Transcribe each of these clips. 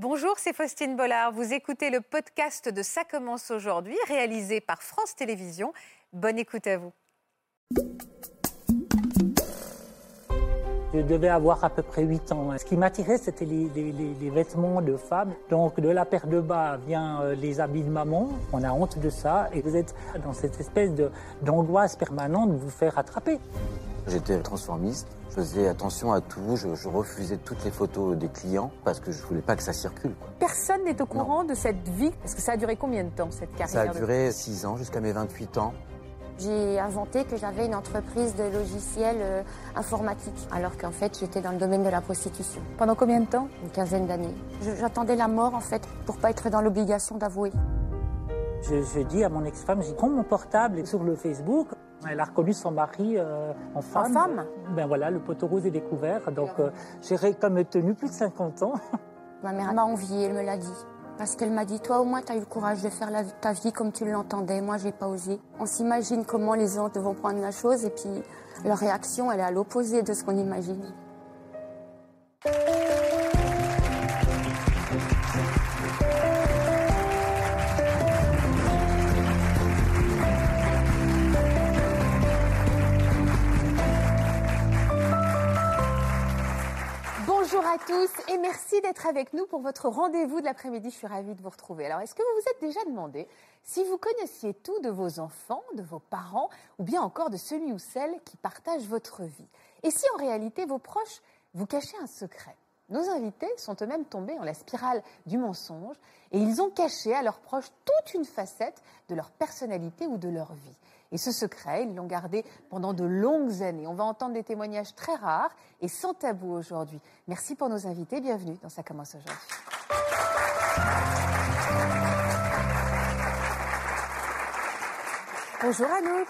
Bonjour, c'est Faustine Bollard. Vous écoutez le podcast de Ça commence aujourd'hui, réalisé par France Télévisions. Bonne écoute à vous. Je devais avoir à peu près 8 ans. Ce qui m'attirait, c'était les, vêtements de femme. Donc de la paire de bas vient euh, les habits de maman. On a honte de ça. Et vous êtes dans cette espèce d'angoisse permanente de vous faire attraper. J'étais transformiste. Je faisais attention à tout. Je, refusais toutes les photos des clients parce que je voulais pas que ça circule. Personne n'est au courant de cette vie. Parce que ça a duré combien de temps, cette carrière Ça a duré 6 ans, jusqu'à mes 28 ans. J'ai inventé que j'avais une entreprise de logiciels euh, informatiques, alors qu'en fait j'étais dans le domaine de la prostitution. Pendant combien de temps? Une quinzaine d'années. J'attendais la mort en fait pour pas être dans l'obligation d'avouer. Je, dis à mon ex-femme, j'ai prends mon portable sur le Facebook. Elle a reconnu son mari euh, en femme. En femme Ben voilà, le poteau rose est découvert. Donc euh, j'ai comme tenu plus de 50 ans. Ma mère m'a enviée, elle me l'a dit. Parce qu'elle m'a dit, toi au moins tu as eu le courage de faire ta vie comme tu l'entendais, moi j'ai pas osé. On s'imagine comment les autres vont prendre la chose et puis leur réaction elle est à l'opposé de ce qu'on imagine. Bonjour à tous et merci d'être avec nous pour votre rendez-vous de l'après-midi. Je suis ravie de vous retrouver. Alors, est-ce que vous vous êtes déjà demandé si vous connaissiez tout de vos enfants, de vos parents ou bien encore de celui ou celle qui partage votre vie? Et si en réalité vos proches vous cachaient un secret? Nos invités sont eux-mêmes tombés dans la spirale du mensonge et ils ont caché à leurs proches toute une facette de leur personnalité ou de leur vie. Et ce secret, ils l'ont gardé pendant de longues années. On va entendre des témoignages très rares et sans tabou aujourd'hui. Merci pour nos invités. Bienvenue dans Ça commence aujourd'hui. Bonjour Anouk.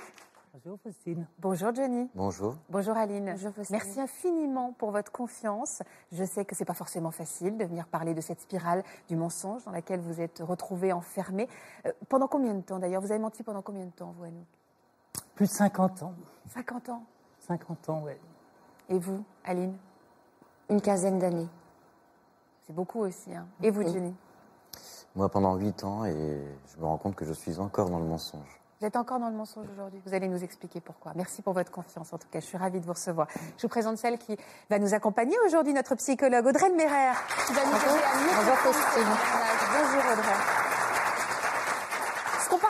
Bonjour Faustine. Bonjour Jenny. Bonjour. Bonjour Aline. Bonjour Merci infiniment pour votre confiance. Je sais que c'est pas forcément facile de venir parler de cette spirale du mensonge dans laquelle vous êtes retrouvés enfermés. Euh, pendant combien de temps d'ailleurs? Vous avez menti pendant combien de temps, vous Anouk? Plus de 50 ans. 50 ans 50 ans, oui. Et vous, Aline? Une quinzaine d'années. C'est beaucoup aussi. Hein. Et vous, Jenny? Moi, pendant 8 ans, et je me rends compte que je suis encore dans le mensonge. Vous êtes encore dans le mensonge aujourd'hui. Vous allez nous expliquer pourquoi. Merci pour votre confiance. En tout cas, je suis ravie de vous recevoir. Je vous présente celle qui va nous accompagner aujourd'hui, notre psychologue Audrey Merer, qui va nous aider à mieux Bonjour Audrey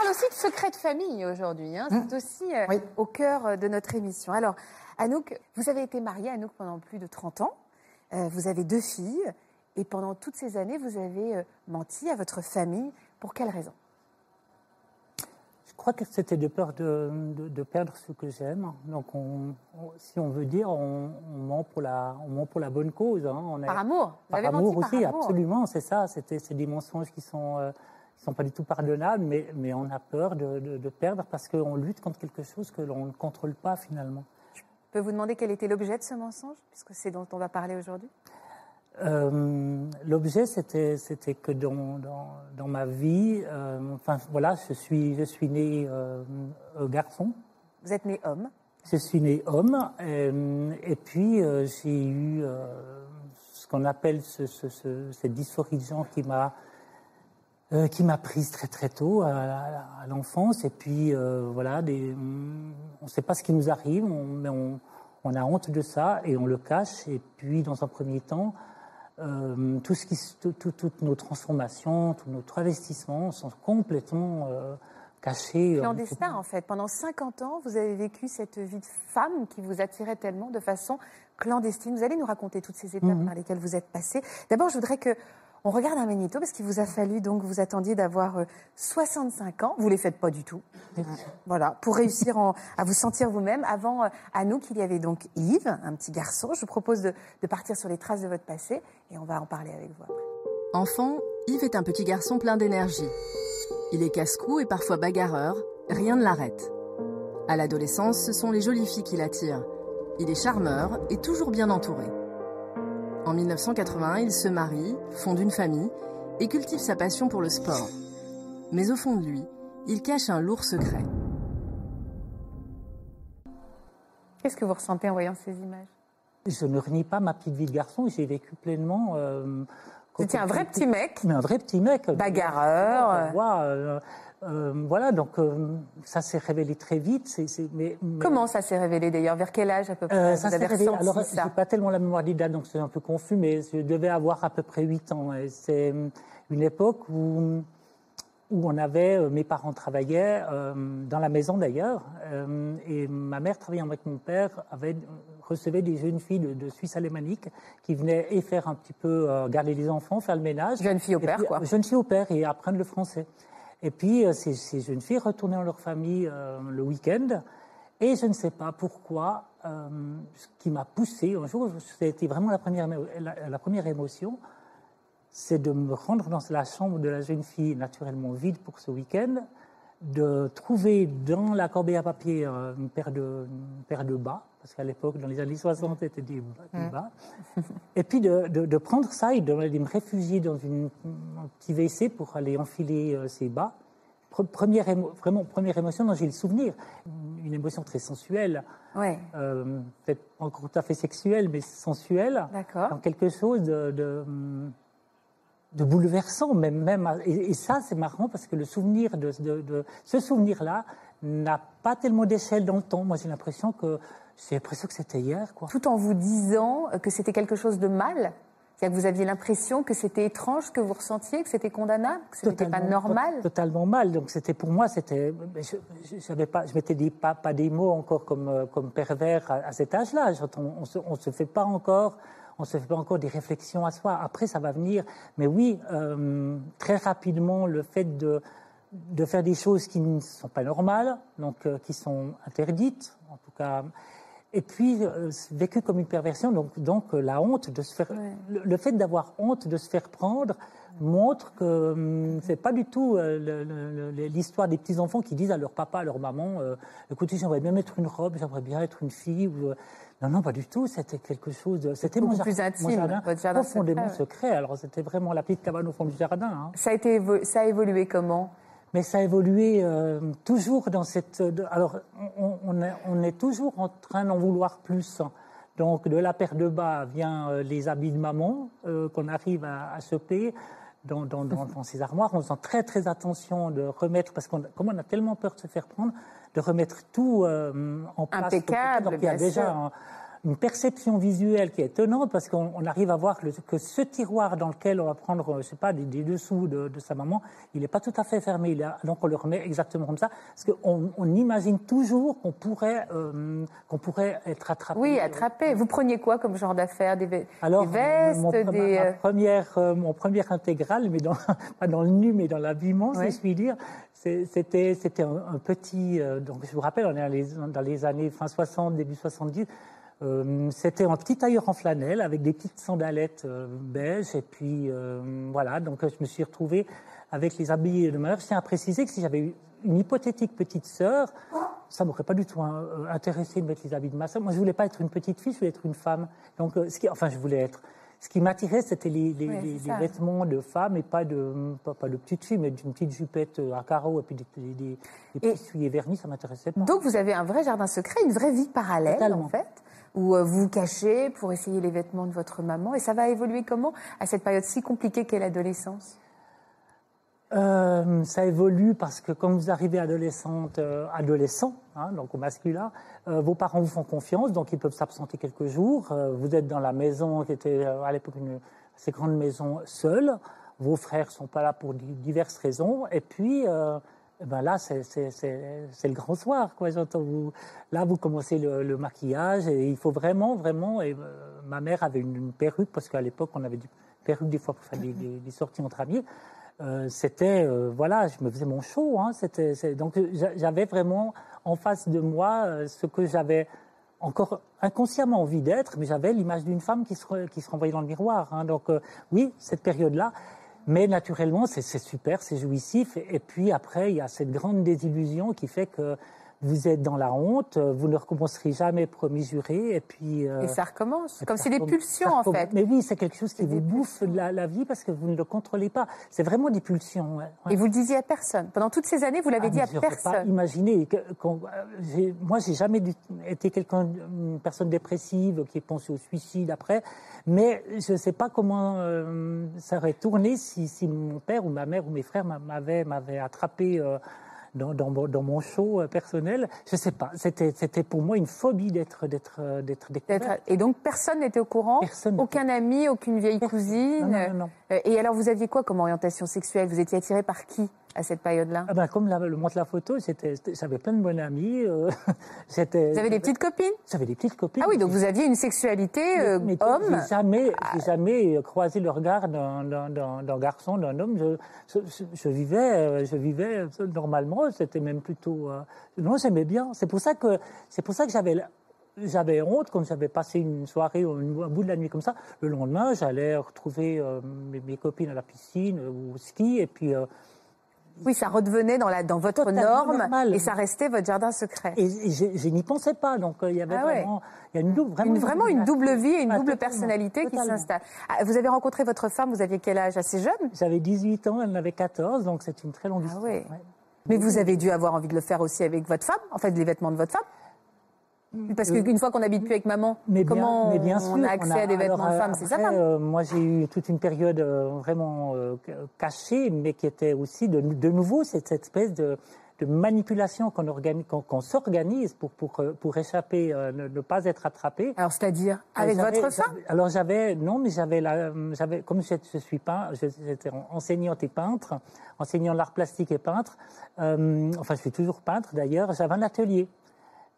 parle aussi de secret de famille aujourd'hui. Hein. C'est mmh. aussi euh, au cœur euh, de notre émission. Alors, Anouk, vous avez été mariée, Anouk, pendant plus de 30 ans. Euh, vous avez deux filles. Et pendant toutes ces années, vous avez menti à votre famille. Pour quelle raison? Je crois que c'était de peur de, perdre ce que j'aime. Donc, si on veut dire, on, ment pour la, on ment pour la bonne cause. Hein. On par amour Par amour aussi, absolument. C'est ça. C'est des mensonges qui sont ne sont pas du tout pardonnables, mais, mais on a peur de, de, perdre parce qu'on lutte contre quelque chose que l'on ne contrôle pas finalement. Je peux vous demander quel était l'objet de ce mensonge, puisque c'est dont on va parler aujourd'hui? Euh, L'objet, c'était, c'était que dans, dans, dans ma vie, euh, enfin voilà, je suis, je suis né euh, garçon. Vous êtes né homme? Je suis né homme, et, puis j'ai eu ce qu'on appelle ce, ce, cette dysphorie de genre qui m'a euh, qui m'a prise très très tôt à, l'enfance. Et puis euh, voilà, des, on ne sait pas ce qui nous arrive, on, mais on, on, a honte de ça et on le cache. Et puis dans un premier temps, euh, tout ce qui, tout, toutes nos transformations, tous nos investissements sont complètement cachés. Clandestin en fait. Pendant 50 ans, vous avez vécu cette vie de femme qui vous attirait tellement de façon clandestine. Vous allez nous raconter toutes ces étapes mhm. par lesquelles vous êtes passé. D'abord, je voudrais que on regarde un magnéto parce qu'il vous a fallu, donc vous attendiez d'avoir 65 euh, ans. Vous ne les faites pas du tout. Voilà, pour réussir à vous sentir vous-même. Avant, euh, à nous, qu'il y avait donc Yves, un petit garçon. Je vous propose de, partir sur les traces de votre passé et on va en parler avec vous après. Enfant, Yves est un petit garçon plein d'énergie. Il est casse-cou et parfois bagarreur. Rien ne l'arrête. À l'adolescence, ce sont les jolies filles qui l'attirent. Il est charmeur et toujours bien entouré. En 1981, il se marie, fonde une famille et cultive sa passion pour le sport. Mais au fond de lui, il cache un lourd secret. Qu'est-ce que vous ressentez en voyant ces images? Je ne renie pas ma petite vie de garçon. J'ai vécu pleinement. Euh, C'était un vrai petit mec. Mais un vrai petit mec. Bagarreur. Voilà, euh, voilà, donc ça s'est révélé très vite. mais, Comment ça s'est révélé d'ailleurs? Vers quel âge à peu près? Ça s'est révélé. Alors, je n'ai pas tellement la mémoire des dates, donc c'est un peu confus, mais je devais avoir à peu près 8 ans. C'est une époque où où on avait, euh, mes parents travaillaient euh, dans la maison d'ailleurs, euh, et ma mère travaillant avec mon père avait, recevait des jeunes filles de, Suisse alémanique qui venaient et faire un petit peu garder les enfants, faire le ménage. Jeunes filles au père, quoi. Jeunes filles au père et apprendre le français. Et puis ces, jeunes filles retournaient dans leur famille le week-end, et je ne sais pas pourquoi, ce qui m'a poussé un jour, c'était vraiment la première, la première émotion c'est de me rendre dans la chambre de la jeune fille, naturellement vide pour ce week-end, de trouver dans la corbeille à papier euh, une paire de, paire de bas, parce qu'à l'époque, dans les années 60, c'était des, des bas, et puis de, prendre ça et de, me réfugier dans une, un petit WC pour aller enfiler euh, ces bas. Première vraiment, première émotion dont j'ai le souvenir, une émotion très sensuelle, ouais. euh, peut-être encore tout à fait sexuelle, mais sensuelle, dans quelque chose de de bouleversant, même, même et, ça c'est marrant parce que le souvenir de, ce souvenir-là n'a pas tellement d'échelle dans le temps. Moi j'ai l'impression que j'ai l'impression que c'était hier, quoi. Tout en vous disant que c'était quelque chose de mal. C'est-à-dire que vous aviez l'impression que c'était étrange que vous ressentiez, que c'était condamnable, que ce n'était pas normal. Totalement mal. Donc c'était pour moi, c'était, je, ne pas, je m'étais dit pas, pas des mots encore comme comme pervers à, cet âge-là. On, on, se, se fait pas encore on ne se fait pas encore des réflexions à soi. Après, ça va venir. Mais oui, euh, très rapidement, le fait de, de faire des choses qui ne sont pas normales, donc euh, qui sont interdites, en tout cas, et puis euh, vécu comme une perversion, donc, donc la honte de se faire, le, fait d'avoir honte de se faire prendre montre que hum, c'est pas du tout l'histoire des petits enfants qui disent à leur papa, à leur maman, écoutez, j'aimerais bien mettre une robe, j'aimerais bien être une fille. Ou, non, non, pas du tout. C'était quelque chose. De... C'était mon, plus intime, jardin, votre jardin profondément secret. Alors c'était vraiment la petite cabane au fond du jardin. Hein. Ça a été, ça a évolué comment? Mais ça a évolué euh, toujours dans cette. alors on, est, on, est, toujours en train d'en vouloir plus. Donc de la paire de bas vient euh, les habits de maman euh, qu'on arrive à, à choper. Dans, dans, dans, dans, ces armoires, en faisant très très attention de remettre, parce qu'on comme on a tellement peur de se faire prendre, de remettre tout euh, en place. Impeccable, Donc, il y a déjà une perception visuelle qui est étonnante parce qu'on arrive à voir que, ce tiroir dans lequel on va prendre, je sais pas, des, dessous de, sa maman, il n'est pas tout à fait fermé. Il donc on le remet exactement comme ça parce qu'on on imagine toujours qu'on pourrait, euh, qu'on pourrait être attrapé. Oui, attrapé. Vous preniez quoi comme genre d'affaires? Des, vestes, mon, des... Ma, première, euh, mon première intégrale, mais dans, pas dans le nu, mais dans l'habillement, si je puis dire, c'était un, petit. Euh, donc je vous rappelle, on est dans les, années fin 60, début 70. Euh, c'était un petit tailleur en flanelle avec des petites sandalettes euh, beige et puis voilà. Donc je me suis retrouvé avec les habits de ma mère. Je tiens à préciser que si j'avais eu une hypothétique petite sœur, ça m'aurait pas du tout intéressé de mettre les habits de ma sœur. Moi, je voulais pas être une petite fille, je voulais être une femme. Donc, ce qui, enfin, je voulais être ce qui m'attirait, c'était les, vêtements de femme et pas de, pas, de petite fille, mais d'une petite jupette à carreaux et puis des, des, petits souliers vernis, ça m'intéressait pas. Donc vous avez un vrai jardin secret, une vraie vie parallèle en fait où euh, vous vous cachez pour essayer les vêtements de votre maman. Et ça va évoluer comment à cette période si compliquée qu'est l'adolescence? Euh, ça évolue parce que quand vous arrivez adolescente, euh, adolescent, hein, donc au masculin, euh, vos parents vous font confiance, donc ils peuvent s'absenter quelques jours. vous êtes dans la maison qui était à l'époque une assez grande maison seule. Vos frères sont pas là pour diverses raisons. Et puis eh ben là, c'est le grand soir. Quoi. Vous, là, vous commencez le, maquillage et il faut vraiment, vraiment. Et, ma mère avait une, perruque parce qu'à l'époque, on avait des perruques des fois pour faire des, des sorties entre amis. Euh, c'était euh, voilà, je me faisais mon show. Hein, c'était donc j'avais vraiment en face de moi euh, ce que j'avais encore inconsciemment envie d'être, mais j'avais l'image d'une femme qui se qui se renvoyait dans le miroir. Hein, donc oui, cette période-là. Mais naturellement, c'est super, c'est jouissif. Et, puis après, il y a cette grande désillusion qui fait que vous êtes dans la honte, vous ne recommencerez jamais, promis juré, et puis... euh, Et ça recommence. et Comme c'est des pulsions, en fait. Mais oui, c'est quelque chose qui vous bouffe la, la vie parce que vous ne le contrôlez pas. C'est vraiment des pulsions. ouais. Et vous le disiez à personne. Pendant toutes ces années, vous l'avez Ah, dit à pas personne. imaginé. que- euh, j'ai- moi, j'ai jamais dû- été quelqu'un, une personne dépressive qui pensé au suicide après. Mais je ne sais pas comment euh, ça aurait tourné si, si mon père ou ma mère ou mes frères m'a- m'avaient m'avaient attrapé. euh, dans, dans mon- dans mon show euh, personnel, je sais pas. C'était, c'était pour moi une phobie d'être, d'être, euh, d'être découvert. D'être- Et donc, personne n'était au courant? Personne Aucun ami, aucune vieille cousine? Non, non, non, non. Et alors, vous aviez quoi comme orientation sexuelle? Vous étiez attiré par qui à cette période-là? Ah ben, comme la- le montre la photo, j'avais plein de bonnes amies. euh, Vous avez des petites copines? J'avais des petites copines. Ah oui, donc vous aviez une sexualité euh, Mais homme? J'ai jamais, jamais croisé le regard d'un, garçon, d'un homme. Je, je, je- je vivais, euh, je vivais normalement. C'était même plutôt. euh, non, j'aimais bien. C'est pour ça que, c'est pour ça que j'avais. J'avais honte quand j'avais passé une soirée ou un bout de la nuit comme ça. Le lendemain, j'allais retrouver euh, mes, mes copines à la piscine euh, ou au ski et puis euh, Oui, ça redevenait dans, la, dans votre norme normal. et ça restait votre jardin secret. et, et je, je n'y pensais pas. Donc il y avait Ah ouais. vraiment, il y a une double, vraiment, Une- vraiment une double vie et une Ah, double totalement, personnalité qui s'installe. Ah, vous avez rencontré votre femme, vous aviez quel âge? Assez jeune? J'avais 18 ans, elle en avait 14, donc c'est une très longue histoire. ouais. ouais. Mais vous avez dû avoir envie de le faire aussi avec votre femme, en fait, les vêtements de votre femme? Parce Euh, qu'une fois qu'on n'habite plus avec maman, Mais bien, comment mais bien on a accès à des vêtements alors, de euh, C'est après, femme. euh, moi, j'ai eu toute une période vraiment euh, cachée, mais qui était aussi de, de nouveau cette, cette espèce de, de manipulation qu'on organise, qu'on qu'on s'organise pour, pour, pour échapper, euh, ne, ne pas être attrapé. Alors, c'est-à-dire avec votre femme? Alors j'avais non, mais j'avais j'avais comme je, je suis je- j'étais enseignante et peintre, enseignant l'art plastique et peintre. enfin, je suis toujours peintre d'ailleurs. J'avais un atelier.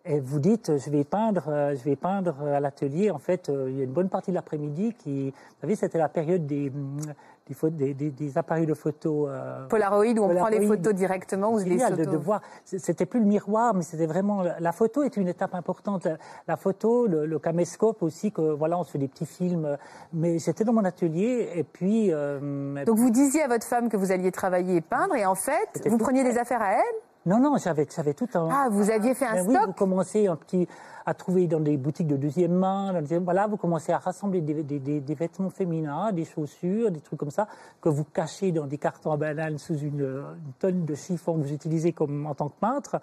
Et vous dites, je vais peindre, euh, je vais peindre à l'atelier. En fait, euh, il y a une bonne partie de l'après-midi qui, vous savez, c'était la période des, hum, des, appareils de photo. euh, Polaroid où on prend les photos directement les génial de, photos. de voir. C'était plus le miroir, mais c'était vraiment la, photo est une étape importante. La, la photo, le, le caméscope aussi, que voilà, on se fait des petits films. euh, Mais j'étais dans mon atelier et puis. euh, Donc vous disiez à votre femme que vous alliez travailler et peindre et en fait, C'était vous preniez des affaires à elle non, non, j'avais, j'avais tout un. Ah, vous aviez fait un Ben oui, stock? vous commencez un petit à trouver dans des boutiques de deuxième main, dans des- voilà, vous commencez à rassembler des, des- des- des vêtements féminins, des chaussures, des trucs comme ça que vous cachez dans des cartons à bananes sous une, une tonne de chiffon que vous utilisez comme en tant que peintre,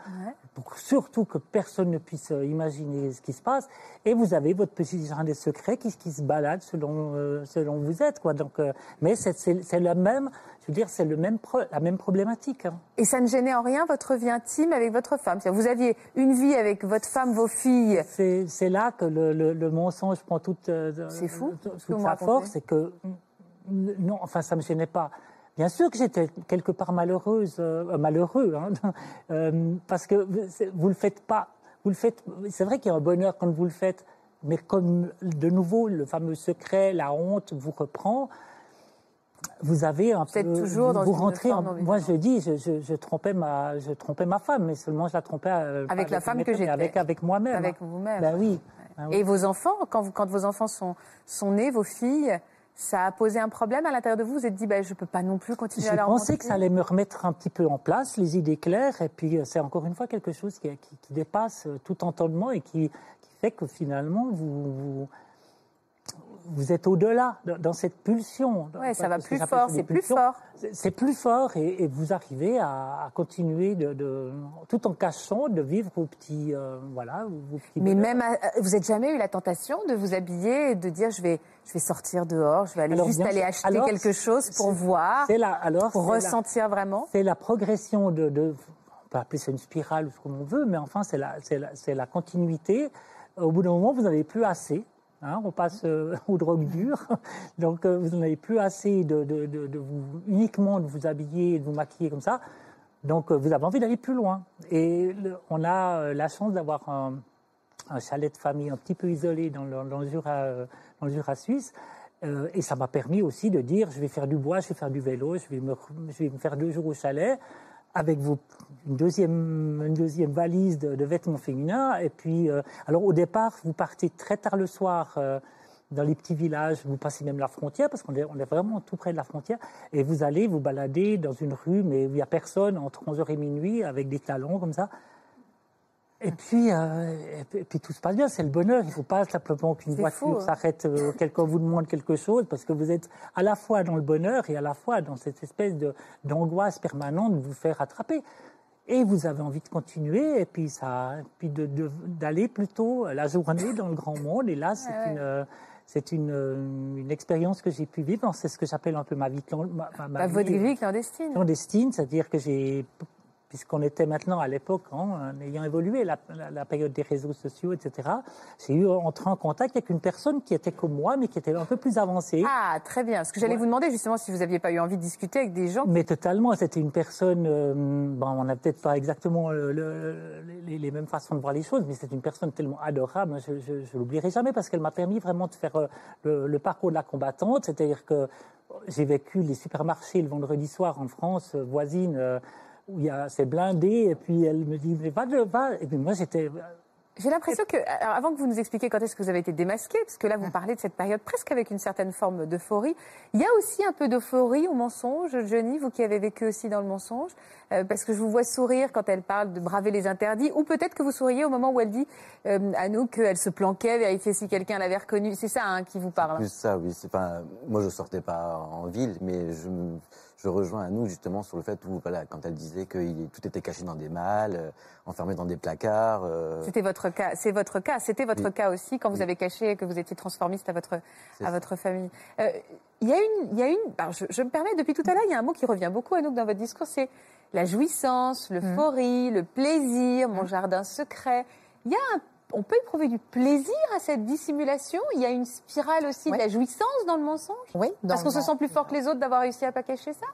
pour surtout que personne ne puisse euh, imaginer ce qui se passe. Et vous avez votre petit jardin des secrets qui, qui se balade selon euh, selon vous êtes, quoi. Donc, euh, mais c'est, la même, je veux dire, c'est même la même problématique. hein. Et ça ne gênait en rien votre vie intime avec votre femme? Vous aviez une vie avec votre femme, vos filles. C'est c'est là que le, le- le mensonge prend toute, euh, fou, toute sa force. C'est que non, enfin, ça me gênait pas. Bien sûr que j'étais quelque part malheureuse, euh, malheureux, hein, euh, parce que vous- vous le faites pas. Vous le faites. C'est vrai qu'il y a un bonheur quand vous le faites, mais comme de nouveau le fameux secret, la honte vous reprend. Vous avez un êtes peu, toujours vous, dans vous une rentrez. en- moi, je dis, je, je, je trompais ma, je trompais ma femme, mais seulement je la trompais euh, Avec la femme que j'étais. avec avec moi-même. Avec hein. vous-même. Ben oui. Ben oui. Et vos enfants, quand, vous- quand vos enfants sont, sont nés, vos filles, ça a posé un problème à l'intérieur de vous? Vous vous êtes dit, ben, je ne peux pas non plus continuer à leur pensé mentir. que ça allait me remettre un petit peu en place, les idées claires, et puis euh, c'est encore une fois quelque chose qui, qui- qui dépasse euh, tout entendement et qui, qui fait que finalement vous, vous, vous êtes au-delà dans, cette pulsion. Ouais, ça va plus fort, c'est plus fort. C'est- plus fort et, et vous arrivez à, à continuer de, de- tout en cachant de vivre vos petits, euh, voilà, vos petits Mais bonheurs. même, à- vous n'avez jamais eu la tentation de vous habiller et de dire, je vais, je vais sortir dehors, je vais aller Alors, juste bien aller acheter Alors, quelque chose pour voir, C'est la, alors, pour la- ressentir vraiment C'est la progression de, de- on peut appeler ça une spirale ou ce qu'on veut, mais enfin c'est la, la, c'est la continuité. Au bout d'un moment, vous n'avez plus assez. Hein, on passe euh, aux drogues dures, donc euh, vous n'en avez plus assez de, de, de- vous uniquement de vous habiller, et de vous maquiller comme ça. Donc euh, vous avez envie d'aller plus loin. Et on a la chance d'avoir un, chalet de famille un petit peu isolé dans le, dans le Jura, dans le Jura suisse. Et ça m'a permis aussi de dire, je vais faire du bois, je vais faire du vélo, je vais me, je vais me faire deux jours au chalet avec une, deuxième, valise de, vêtements féminins. Et puis, euh, alors au départ, vous partez très tard le soir euh, dans les petits villages, vous passez même la frontière, parce qu'on est, on est vraiment tout près de la frontière, et vous allez vous balader dans une rue, mais où il n'y a personne, entre 11h et minuit, avec des talons comme ça. Et puis, euh, et puis, tout se passe bien, c'est le bonheur. Il ne faut pas simplement qu'une voiture hein. s'arrête, euh, quelqu'un vous demande quelque chose, parce que vous êtes à la fois dans le bonheur et à la fois dans cette espèce d'angoisse permanente de vous faire attraper. Et vous avez envie de continuer, et puis ça, puis d'aller plutôt la journée dans le grand monde. Et là, c'est ouais. une, euh, c'est une, une expérience que j'ai pu vivre. C'est ce que j'appelle un peu ma vie, ma, ma- Bah, votre vie, vie clandestine. clandestine, c'est-à-dire que j'ai, puisqu'on était maintenant à l'époque, hein, en ayant évolué la, la- la période des réseaux sociaux, etc., j'ai eu entré en contact avec une personne qui était comme moi, mais qui était un peu plus avancée. Ah, très bien. Parce que j'allais Ouais. vous demander justement si vous n'aviez pas eu envie de discuter avec des gens. Mais totalement, c'était une personne, euh, bon, on n'a peut-être pas exactement le- le- les, les mêmes façons de voir les choses, mais c'est une personne tellement adorable, je ne l'oublierai jamais parce qu'elle m'a permis vraiment de faire euh, le, le parcours de la combattante, c'est-à-dire que j'ai vécu les supermarchés le vendredi soir en France, euh, voisine, euh, où il y a c'est blindé, et puis elle me dit, mais va, de- va, et puis moi j'étais, J'ai l'impression que, alors, avant que vous nous expliquiez quand est-ce que vous avez été démasqué, parce que là vous parlez de cette période presque avec une certaine forme d'euphorie, il y a aussi un peu d'euphorie au mensonge, Johnny, vous qui avez vécu aussi dans le mensonge, euh, parce que je vous vois sourire quand elle parle de braver les interdits, ou peut-être que vous souriez au moment où elle dit euh, à nous qu'elle se planquait, vérifier si quelqu'un l'avait reconnue. C'est ça hein, qui vous parle. Plus ça, oui. C'est pas, moi, je sortais pas en ville, mais je, me- je rejoins à nous justement sur le fait où, voilà, quand elle disait que il- tout était caché dans des malles, euh, enfermé dans des placards. euh, C'était votre cas, c'est votre cas, c'était votre Oui. cas aussi quand vous Oui. avez caché que vous étiez transformiste à votre à ça. votre famille. Euh, Il y a une, il y a une, je, je me permets depuis tout à l'heure, il y a un mot qui revient beaucoup à nous dans votre discours, c'est la jouissance, l'euphorie, le plaisir, mon jardin secret. Il y a un- on peut éprouver du plaisir à cette dissimulation? Il y a une spirale aussi de la jouissance dans le mensonge? Oui, dans Parce qu'on se sent plus fort que les autres d'avoir réussi à pas cacher ça?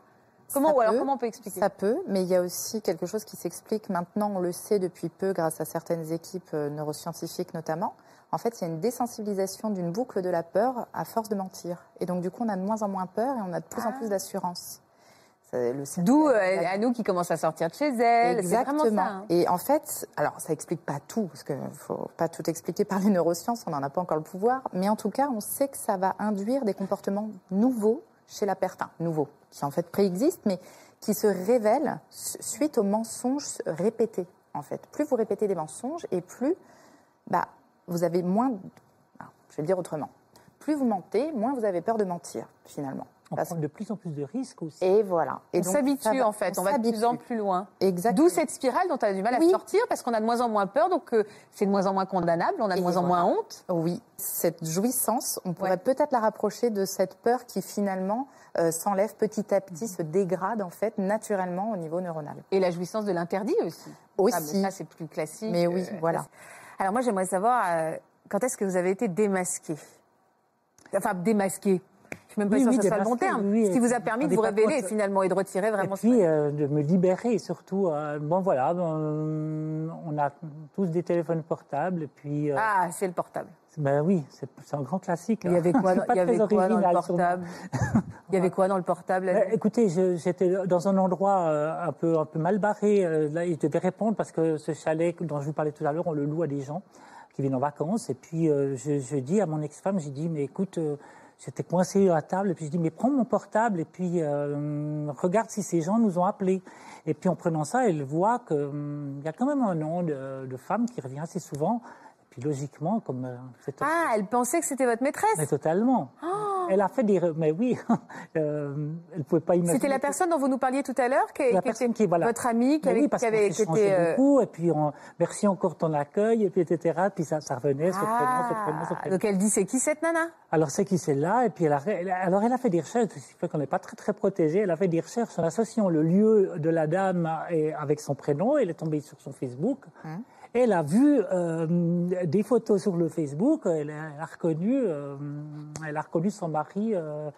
Comment Ça ou alors peut. comment on peut expliquer? Ça peut, mais il y a aussi quelque chose qui s'explique maintenant, on le sait depuis peu grâce à certaines équipes euh, neuroscientifiques notamment. En fait, il y a une désensibilisation d'une boucle de la peur à force de mentir. Et donc, du coup, on a de moins en moins peur et on a de plus en plus d'assurance. Cercle D'où euh, nous qui commence à sortir de chez elle. Exactement. ça. hein. Et en fait, alors ça explique pas tout, parce qu'il faut pas tout expliquer par les neurosciences, on n'en a pas encore le pouvoir, mais en tout cas, on sait que ça va induire des comportements nouveaux chez la personne, nouveaux, qui en fait préexistent, mais qui se révèlent su- suite aux mensonges répétés. En fait, plus vous répétez des mensonges, et plus bah, vous avez moins. ah, je vais le dire autrement. Plus vous mentez, moins vous avez peur de mentir, finalement. On Parce- prend de plus en plus de risques aussi. Et voilà. Et On s'habitue en fait, on, va de plus en plus loin. Exactement. D'où cette spirale dont on a du mal à Oui. sortir parce qu'on a de moins en moins peur, donc euh, c'est de moins en moins condamnable, on a de Et moins en moins honte. Oui, cette jouissance, on pourrait Ouais. peut-être la rapprocher de cette peur qui finalement euh, s'enlève petit à petit, se dégrade en fait naturellement au niveau neuronal. Et la jouissance de l'interdit aussi. Aussi. Ah, mais ça, c'est plus classique. Mais oui, voilà. Alors moi, j'aimerais savoir euh, quand est-ce que vous avez été démasqué? Enfin, démasqué. Je suis même pas Oui, sûre oui, que ce soit le bon terme. oui, Ce qui vous a et- permis de vous révéler contre- finalement et de retirer Et vraiment puis ce euh, de me libérer surtout. euh, bon voilà, euh, on a tous des téléphones portables et puis. euh, Ah, c'est le portable. Ben oui, c'est un grand classique. Il y avait quoi, dans, il y avait très quoi dans le portable Il y avait quoi dans le portable Euh, écoutez, j'étais dans un endroit un peu un peu mal barré. là, je devais répondre parce que ce chalet dont je vous parlais tout à l'heure, on le loue à des gens qui viennent en vacances. Et puis je, je dis à mon ex-femme, j'ai dit, mais écoute, j'étais coincé à table. Et puis je dis, mais prends mon portable et puis euh, regarde si ces gens nous ont appelés. Et puis en prenant ça, elle voit que hum, il y a quand même un nom de, de femme qui revient assez souvent. Et puis logiquement, comme euh, Ah, elle pensait que c'était votre maîtresse? mais totalement. Elle a fait des. Mais oui, euh, elle pouvait pas imaginer. C'était la personne dont vous nous parliez tout à l'heure, qui, La qui personne était qui, voilà. votre amie, qui avait, oui, parce qui avait était, euh, beaucoup, et puis on, merci encore ton accueil, et puis etc. Puis ça, ça revenait, ce prénom, ce prénom, ce Ah, prénom. donc elle dit c'est qui cette nana? Alors c'est qui celle-là, et puis elle a, elle a- alors elle a fait des recherches, ce qui fait qu'on n'est pas très très protégé. Elle a fait des recherches en associant le lieu de la dame et avec son prénom. Elle est tombée sur son Facebook. Hein? Elle a vu euh, des photos sur le Facebook. Elle a, elle a reconnu, euh, elle a reconnu son mari. euh,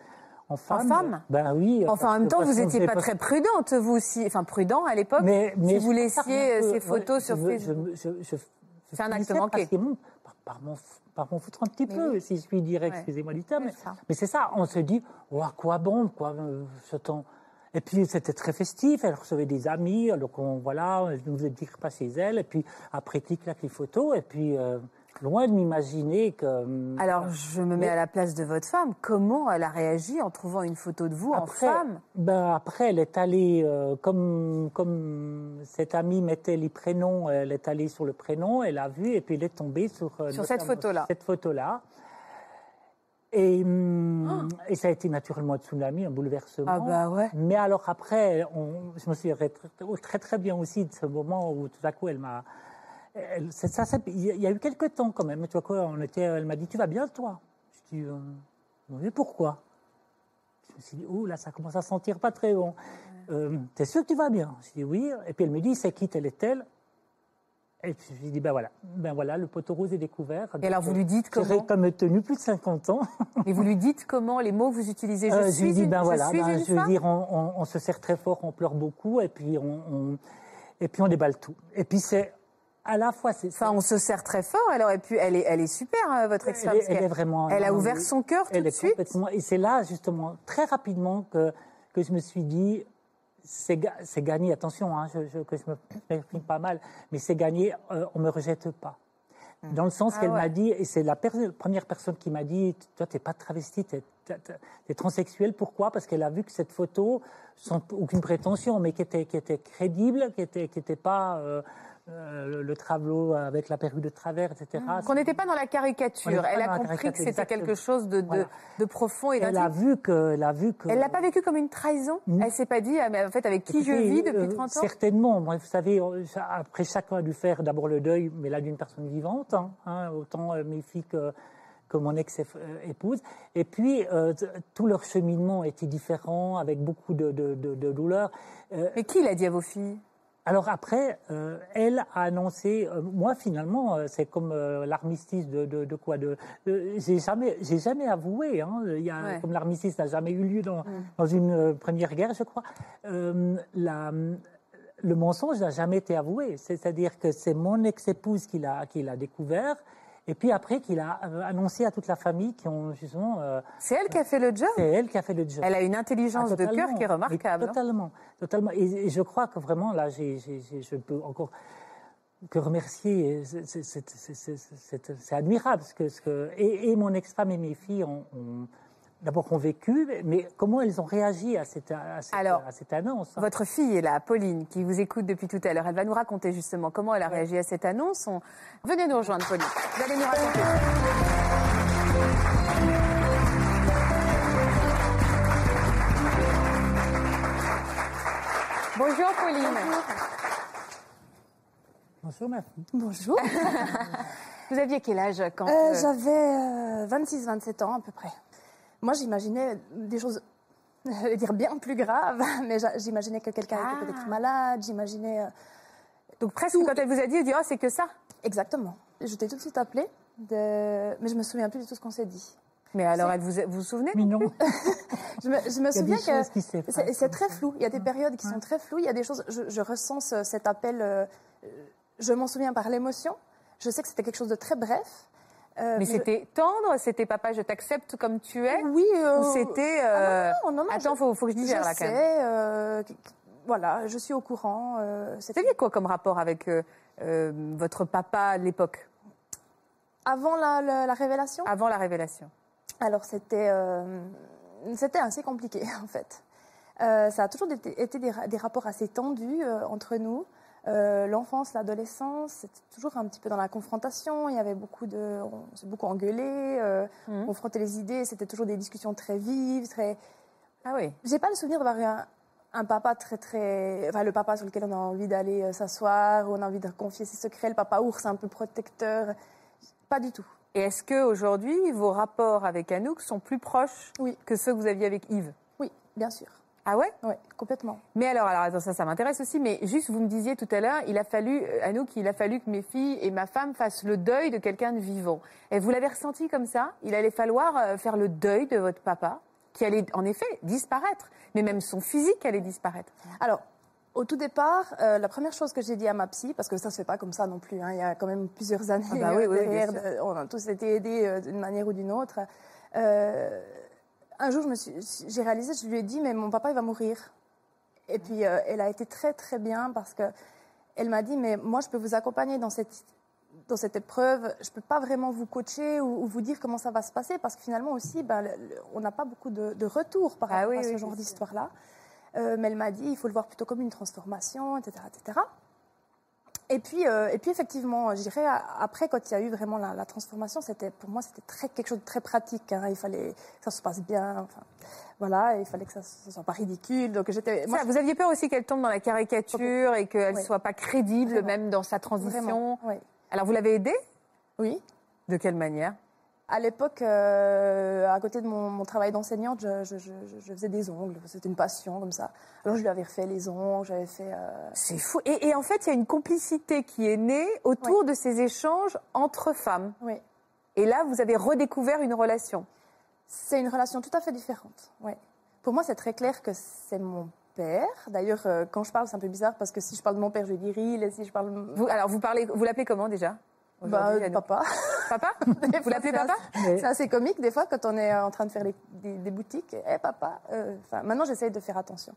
en femme. femme? Ben oui. Enfin, en même temps, vous n'étiez pas très prudente, vous aussi. Enfin, prudent à l'époque. Mais, mais si vous laissiez ces photos ouais, sur Facebook. C'est un acte manqué. Par, par m'en f- par m'en foutre un petit Mais peu, oui. si je puis dire, Ouais. excusez-moi du terme. Mais c'est ça, on se dit, oh, à quoi bon, quoi, euh, ce temps? Et puis c'était très festif, elle recevait des amis, alors on, voilà, elle nous faisait dire pas chez elle, et puis après clic clac les photos, et puis euh, loin de m'imaginer que. hum, Alors, je me mets à la place de votre femme. Comment elle a réagi en trouvant une photo de vous après, en femme? ben après, elle est allée, euh, comme, comme cette amie mettait les prénoms, elle est allée sur le prénom, elle a vu, et puis elle est tombée sur, euh, Sur cette notamment photo-là. Cette photo-là. Et, hum, et ça a été naturellement un tsunami, un bouleversement. Ah bah ouais. Mais alors après, on- je me suis très, très très bien aussi de ce moment où tout à coup elle m'a. ça, ça- il y a- eu quelques temps quand même. Tu vois quoi On était, elle m'a dit tu vas bien toi? Je dis euh, oui pourquoi? Je me suis dit oh là ça commence à sentir pas très bon. Euh, T'es sûr que tu vas bien? Je dis oui. Et puis elle me dit c'est qui telle et telle? Et puis je lui dis ben voilà, ben voilà le poteau rose est découvert. Et alors, vous lui dites comment comme tenu plus de 50 ans. Et vous lui dites comment les mots que vous utilisez Je Euh, suis lui dis, ben je voilà, ben, je veux dire, on, on- on se serre très fort, on pleure beaucoup, et puis on, on- et puis on déballe tout. Et puis c'est à la fois, c'est, Enfin, on se serre très fort. Elle aurait pu. Elle est, elle est super, euh, votre ex-femme. elle, elle est vraiment. Elle a ouvert son cœur tout de suite. Et c'est là justement très rapidement que que je me suis dit. C'est, ga- c'est gagné, attention, hein, je, je- que je me m'exprime pas mal, mais c'est gagné, euh, on me rejette pas. Dans le sens Ah qu'elle ouais. m'a dit, et c'est la per- première personne qui m'a dit, toi, t'es pas travesti, t'es, t'es- t'es transsexuel. Pourquoi? Parce qu'elle a vu que cette photo, sans aucune prétention, mais qui était, qui était crédible, qui était, qui était pas euh, euh, le, travelot avec la perruque de travers, etc. Qu'on n'était pas dans la caricature. Elle a compris que c'était quelque chose de, de, Voilà. de profond et Elle a vu que, elle a vu que. Elle l'a pas vécu comme une trahison. Mm. Elle s'est pas dit, ah, mais en fait, avec qui je vis depuis euh, 30 ans? Certainement. Moi, vous savez, euh, après chacun a dû faire d'abord le deuil, mais là d'une personne vivante, hein, hein, autant euh, mes filles que, que mon ex-épouse. Et puis, euh, tout leur cheminement était différent, avec beaucoup de, de, de, de douleur. Euh, Mais qui l'a dit à vos filles? Alors après, euh, elle a annoncé. euh, moi, finalement, euh, c'est comme l'armistice de, de, de quoi De, de- j'ai jamais, j'ai jamais avoué. Hein, y a, Ouais. Comme l'armistice n'a jamais eu lieu dans, dans une première guerre, je crois. la, le mensonge n'a jamais été avoué. C'est-à-dire que c'est mon ex-épouse qui l'a, qui l'a découvert, et puis après qu'il a euh, annoncé à toute la famille qui ont justement. euh, C'est elle qui a fait le job? c'est elle qui a fait le job. Elle a une intelligence Ah, de cœur qui est remarquable. Mais hein. Totalement, totalement. Et, et je crois que vraiment, là, j'ai- j'ai- je peux encore que remercier. C'est, c'est- admirable ce que, ce que et, et mon ex-femme et mes filles ont, ont- d'abord ont vécu, mais comment elles ont réagi à cette, à cette, Alors, à cette annonce. hein? Votre fille est là, Pauline, qui vous écoute depuis tout à l'heure. Elle va nous raconter justement comment elle a réagi à cette annonce. On- Venez nous rejoindre, Pauline. Vous allez nous raconter. Bonjour, Pauline. Bonjour ma fille. Bonjour. Vous aviez quel âge quand Euh, euh, J'avais 26-27 ans à peu près. Moi, j'imaginais des choses, je vais dire bien plus graves, mais j'imaginais que quelqu'un Ah. était peut-être malade, j'imaginais... euh, Donc presque quand elle vous a dit, elle dit, oh, c'est que ça. Exactement. Je t'ai tout de suite appelée, de... mais je me souviens plus de tout ce qu'on s'est dit. Mais alors, elle vous, vous vous souvenez. Je me, je me souviens que c'est très ça. flou. Il y a des périodes qui sont très floues. Il y a des choses. Je, je ressens ce- cet appel. euh, je m'en souviens par l'émotion. Je sais que c'était quelque chose de très bref. Euh, Mais je- c'était tendre, c'était papa, je t'accepte comme tu es Oui. euh, Ou c'était. ah euh, non, non, non, non, Attends, je- faut, faut que je Je digère là quand même. sais. euh, voilà, je suis au courant. Vous c'était quoi comme rapport avec votre papa à l'époque, avant la, la- la révélation? avant la révélation Alors c'était c'était assez compliqué en fait. Ça a toujours été, été des, ra- des rapports assez tendus entre nous. Euh, L'enfance, l'adolescence, c'était toujours un petit peu dans la confrontation. Il y avait beaucoup de, on s'est beaucoup engueulé, euh, confronter les idées. C'était toujours des discussions très vives, très. Ah oui. J'ai pas le souvenir d'avoir eu un, un papa très très, enfin le papa sur lequel on a envie d'aller euh, s'asseoir, où on a envie de confier ses secrets, le papa ours un peu protecteur. Pas du tout. Et est-ce que aujourd'hui vos rapports avec Anouk sont plus proches Oui. que ceux que vous aviez avec Yves? Oui, bien sûr. Ah ouais? Oui, complètement. Mais alors, alors attends, ça, ça m'intéresse aussi. Mais juste, vous me disiez tout à l'heure, il a fallu, euh, Anouk, il a fallu que mes filles et ma femme fassent le deuil de quelqu'un de vivant. Et vous l'avez ressenti comme ça? Il allait falloir euh, faire le deuil de votre papa, qui allait en effet disparaître, mais même son physique allait disparaître. Alors, au tout départ, euh, la première chose que j'ai dit à ma psy, parce que ça se fait pas comme ça non plus, hein, il y a quand même plusieurs années Ah bah oui, oui, bien derrière, sûr. on a tous été aidés euh, d'une manière ou d'une autre. Euh, un jour, j'ai réalisé, je lui ai dit, mais mon papa, il va mourir. Et puis, euh, elle a été très très bien parce que elle m'a dit, mais moi, je peux vous accompagner dans cette dans cette épreuve, je ne peux pas vraiment vous coacher ou, ou vous dire comment ça va se passer parce que finalement aussi, ben, le- le- on n'a pas beaucoup de, de retours par Ah rapport oui, à ce oui, genre d'histoire-là. Euh, mais elle m'a dit, il faut le voir plutôt comme une transformation, etc. etc. Et puis, euh, et puis effectivement, je dirais, après, quand il y a eu vraiment la, la transformation, c'était, pour moi, c'était très, quelque chose de très pratique. hein. Il fallait que ça se passe bien. Enfin, voilà, il fallait que ça ne soit pas ridicule. Donc j'étais. moi, Ça, vous aviez peur aussi qu'elle tombe dans la caricature et qu'elle ne Oui. soit pas crédible Vraiment. même dans sa transition. Oui. Alors vous l'avez aidée? Oui. De quelle manière? À l'époque, euh, à côté de mon, mon travail d'enseignante, je, je- je- je faisais des ongles. C'était une passion comme ça. Alors je lui avais refait les ongles, j'avais fait. euh, C'est fou. Et, et en fait, il y a une complicité qui est née autour de ces échanges entre femmes. Oui. Et là, vous avez redécouvert une relation. C'est une relation tout à fait différente. Oui. Pour moi, c'est très clair que c'est mon père. D'ailleurs, euh, quand je parle, c'est un peu bizarre parce que si je parle de mon père, je dis Ril, et si je parle. Vous, alors, vous parlez, vous l'appelez comment déjà? Bah, papa. Papa Vous l'appelez papa C'est assez comique des fois quand on est en train de faire les- des, des boutiques. Eh papa. euh, maintenant, j'essaye de faire attention.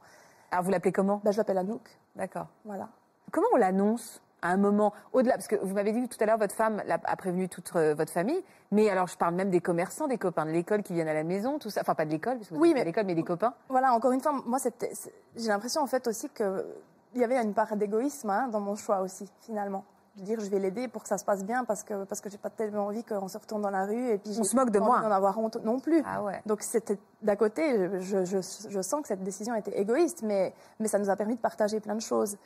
Alors, vous l'appelez comment? Bah, je l'appelle Anouk. D'accord. Voilà. Comment on l'annonce à un moment au-delà Parce que vous m'avez dit tout à l'heure, votre femme a prévenu toute euh, votre famille. Mais alors, je parle même des commerçants, des copains de l'école qui viennent à la maison, tout ça. Enfin, pas de l'école, parce que vous Oui, mais- l'école, mais des copains. Voilà, encore une fois, moi, c'était- j'ai l'impression en fait aussi qu'il y avait une part d'égoïsme hein, dans mon choix aussi, finalement. Dire, je vais l'aider pour que ça se passe bien parce que, parce que j'ai pas tellement envie qu'on se retourne dans la rue et puis On se moque de pas moi. d'en avoir honte non plus. Ah ouais. Donc c'était d'à côté, je, je, je sens que cette décision était égoïste, mais, mais ça nous a permis de partager plein de choses.